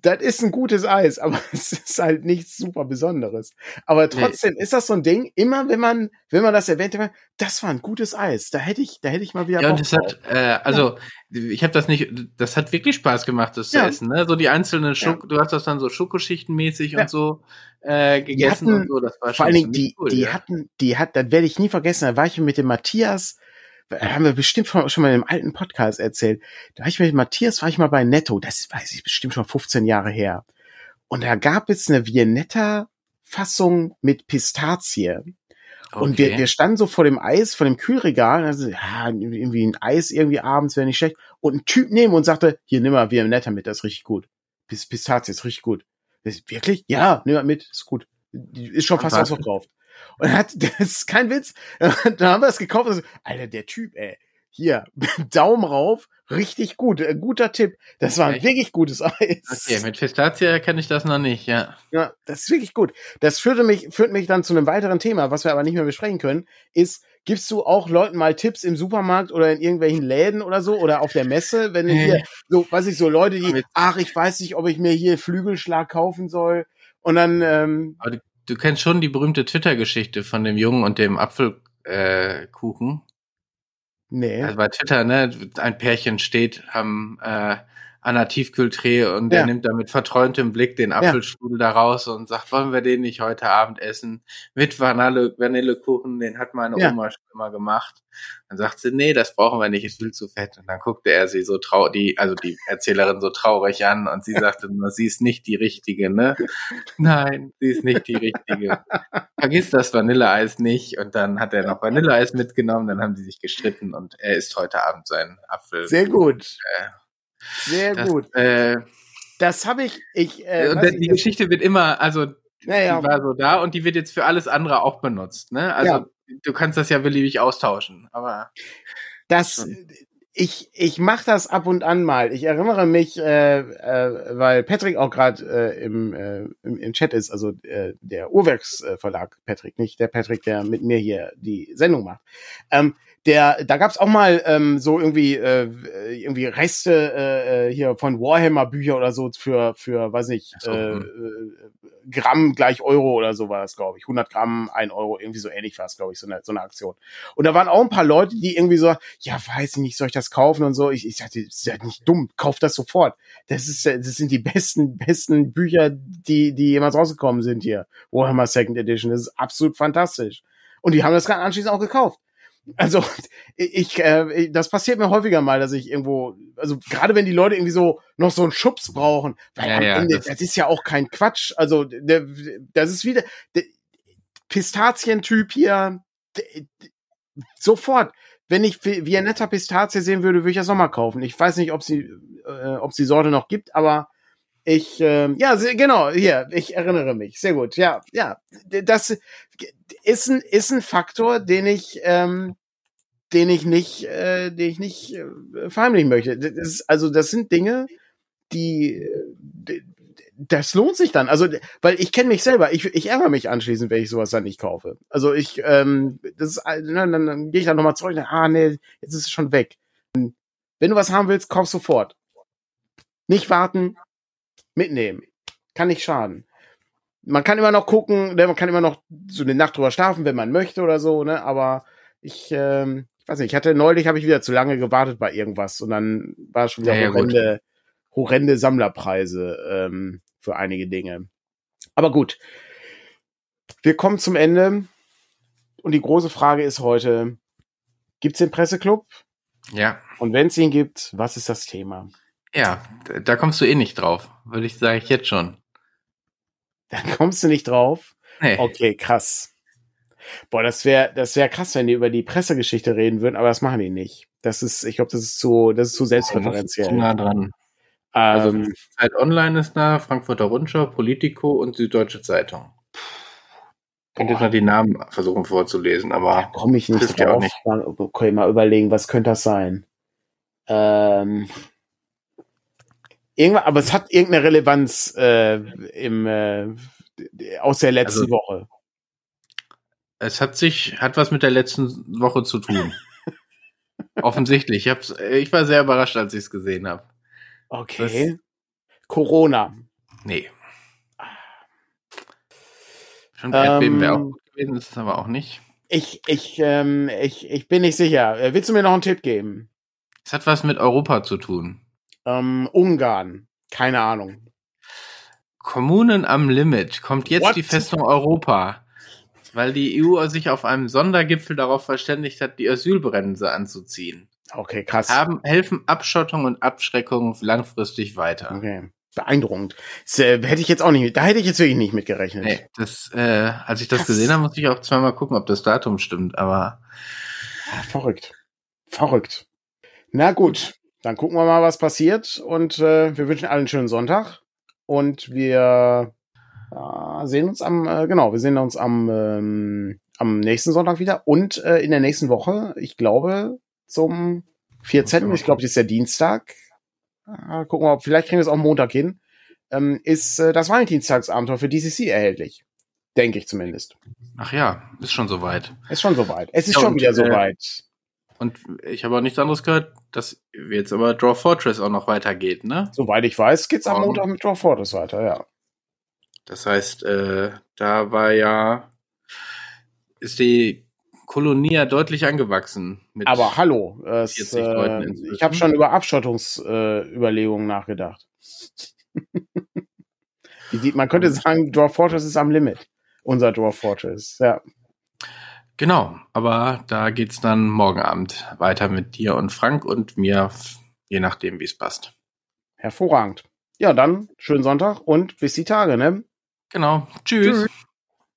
das ist ein gutes Eis, aber es ist halt nichts super Besonderes. Aber trotzdem nee. ist das so ein Ding, immer wenn man, wenn man das erwähnt, das war ein gutes Eis. Da hätte ich, da hätte ich mal wieder. Ja, Bock und das hat, äh, also ja. ich habe das nicht, das hat wirklich Spaß gemacht, das ja. zu essen. Ne? So die einzelnen Schoko, ja. du hast das dann so Schokoschichtenmäßig und so äh, gegessen hatten, und so. Das war schon vor allen Dingen die, cool, die hatten, die hat, das werde ich nie vergessen. Da war ich mit dem Matthias haben wir bestimmt schon mal in einem alten Podcast erzählt. Da war ich mit Matthias, war ich mal bei Netto, das weiß ich bestimmt schon 15 Jahre her. Und da gab es eine Viennetta-Fassung mit Pistazie. Okay. Und wir, wir standen so vor dem Eis, vor dem Kühlregal, also, ja, irgendwie ein Eis irgendwie abends wäre nicht schlecht. Und ein Typ neben uns sagte, hier, nimm mal Viennetta mit, das ist richtig gut. Pistazie ist richtig gut. Ist, wirklich? Ja, nimm mal mit, ist gut. Ist schon fast ausverkauft. Und hat, das ist kein Witz. Dann haben wir es gekauft und so, Alter, der Typ, ey, hier, Daumen rauf, richtig gut, ein guter Tipp. Das war ein Echt? wirklich gutes Eis. Okay, mit Pistazie kenne ich das noch nicht, ja. Ja, das ist wirklich gut. Das führte mich, führt mich dann zu einem weiteren Thema, was wir aber nicht mehr besprechen können, ist, gibst du auch Leuten mal Tipps im Supermarkt oder in irgendwelchen Läden oder so oder auf der Messe, wenn du hier, so, weiß ich, so Leute, die, ach, ich weiß nicht, ob ich mir hier Flügelschlag kaufen soll. Und dann, ähm, aber du kennst schon die berühmte Twitter-Geschichte von dem Jungen und dem Apfelkuchen. Äh, nee. Also bei Twitter, ne, ein Pärchen steht am äh, an der Tiefkühlträhe und ja. der nimmt da mit verträumtem Blick den Apfelstrudel ja. da raus und sagt, wollen wir den nicht heute Abend essen? Mit Vanille, Vanillekuchen, den hat meine ja. Oma schon immer gemacht. Dann sagt sie, nee, das brauchen wir nicht, ist viel zu fett. Und dann guckte er sie so traurig, die, also die Erzählerin so traurig an und sie sagte nur, sie ist nicht die richtige, ne? Nein, sie ist nicht die richtige. Vergiss das Vanilleeis nicht. Und dann hat er noch Vanilleeis mitgenommen, dann haben sie sich gestritten und er isst heute Abend seinen Apfel. Sehr gut. Äh, sehr das, gut. Äh, das habe ich. ich äh, und die ich, Geschichte wird immer, also naja. die war so da und die wird jetzt für alles andere auch benutzt. Ne? Also ja. du kannst das ja beliebig austauschen, aber das. Ich, ich mache das ab und an mal. Ich erinnere mich, äh, äh, weil Patrick auch gerade äh, im, äh, im, im Chat ist, also äh, der Urwerksverlag Patrick, nicht der Patrick, der mit mir hier die Sendung macht. Ähm, der, da gab's auch mal ähm, so irgendwie äh, irgendwie Reste äh, äh, hier von Warhammer Bücher oder so für für weiß nicht so, äh, hm. äh, Gramm gleich Euro oder so war das glaube ich. 100 Gramm ein Euro irgendwie so ähnlich war es glaube ich so eine so eine Aktion. Und da waren auch ein paar Leute die irgendwie so ja weiß ich nicht soll ich das kaufen und so? Ich ich sagte das ist ja nicht dumm kauf das sofort. Das ist das sind die besten besten Bücher die die jemals rausgekommen sind hier. Warhammer Second Edition das ist absolut fantastisch. Und die haben das gerade anschließend auch gekauft. Also ich, äh, das passiert mir häufiger mal, dass ich irgendwo, also gerade wenn die Leute irgendwie so noch so einen Schubs brauchen, weil Ja, am ja, Ende, das- das, ist ja auch kein Quatsch. Also der, das ist wieder der Pistazientyp hier. Der, sofort. Wenn ich Vi- Vianetta Pistazie sehen würde, würde ich das nochmal kaufen. Ich weiß nicht, ob sie, äh, ob es die Sorte noch gibt, aber ich, ähm, ja, genau, hier, ich erinnere mich. Sehr gut. Ja, ja, das ist ein, ist ein Faktor, den ich, ähm, den ich nicht, äh, den ich nicht äh, verheimlichen möchte. Das ist, also, das sind Dinge, die, äh, d- das lohnt sich dann. Also, weil ich kenne mich selber. Ich, ich ärgere mich anschließend, wenn ich sowas dann nicht kaufe. Also ich, ähm, das ist, äh, dann, dann, gehe ich dann nochmal zurück. dann, Ah, nee, jetzt ist es schon weg. Wenn du was haben willst, kauf sofort. Nicht warten, mitnehmen. Kann nicht schaden. Man kann immer noch gucken, ne, man kann immer noch so eine Nacht drüber schlafen, wenn man möchte oder so, ne? Aber ich, ähm, ich weiß nicht, ich hatte neulich, habe ich wieder zu lange gewartet bei irgendwas und dann war schon wieder Ja, gut. horrende, horrende Sammlerpreise ähm, für einige Dinge. Aber gut, wir kommen zum Ende und die große Frage ist heute: Gibt's den Presseclub? Ja. Und wenn es ihn gibt, was ist das Thema? Ja, da- da kommst du eh nicht drauf, würde ich sagen, ich jetzt schon. Dann kommst du nicht drauf. Nee. Okay, krass. Boah, das wäre das wär krass, wenn die über die Pressegeschichte reden würden, aber das machen die nicht. Das ist, ich glaube, das ist zu, das ist zu Zu selbstreferenziell. nah dran. Also Ähm, Zeit Online ist da, Frankfurter Rundschau, Politico und Süddeutsche Zeitung. Könnt jetzt noch die Namen versuchen vorzulesen, aber komme ich nicht Trifft ja auch drauf. nicht. Mal- Okay, mal überlegen, was könnte das sein? Ähm, irgendwann, aber es hat irgendeine Relevanz äh, im, äh, aus der letzten Also- Woche. es hat sich, hat was mit der letzten Woche zu tun. Offensichtlich. Ich, hab's, ich war sehr überrascht, als ich es gesehen habe. Okay. Corona. Nee. Schon Erdbeben Ähm, wäre auch gut gewesen, ist es aber auch nicht. Ich, ich, ähm, ich, ich bin nicht sicher. Äh, Willst du mir noch einen Tipp geben? Es hat was mit Europa zu tun. Ähm, Ungarn. Keine Ahnung. Kommunen am Limit kommt jetzt What? die Festung Europa, weil die EU sich auf einem Sondergipfel darauf verständigt hat, die Asylbremse anzuziehen. Okay, krass. Haben, helfen Abschottung und Abschreckung langfristig weiter. Okay. Beeindruckend. Das, äh, hätte ich jetzt auch nicht mit, da hätte ich jetzt wirklich nicht mit gerechnet. Nee, das, äh, als ich das Krass. gesehen habe, musste ich auch zweimal gucken, ob das Datum stimmt, aber Ah, verrückt. Verrückt. Na gut, dann gucken wir mal, was passiert. Und äh, wir wünschen allen einen schönen Sonntag. Und wir äh, sehen uns am, äh, genau, wir sehen uns am, ähm, am nächsten Sonntag wieder. Und äh, in der nächsten Woche, ich glaube, zum 14. Ich glaube, das ist der Dienstag. Äh, gucken wir, ob, vielleicht kriegen wir es auch Montag hin. Ähm, ist äh, das Valentinstagsabenteuer für DCC erhältlich. Denke ich zumindest. ach ja, ist schon soweit. Ist schon soweit. Es ist Ja, schon und, wieder äh, soweit. Und ich habe auch nichts anderes gehört, dass jetzt aber Draw Fortress auch noch weitergeht, ne? Soweit ich weiß, geht's am Um, Montag mit Draw Fortress weiter, ja. Das heißt, äh, da war ja, ist die Kolonie ja deutlich angewachsen. Mit Aber hallo, es, 40 Leuten äh, ich habe schon über Abschottungsüberlegungen äh, nachgedacht. Man könnte sagen, Draw Fortress ist am Limit. Unser Draw Fortress, ja. Genau, aber da geht's dann morgen Abend weiter mit dir und Frank und mir, je nachdem, wie es passt. Hervorragend. Ja, dann schönen Sonntag und bis die Tage, ne? Genau. Tschüss. Tschüss.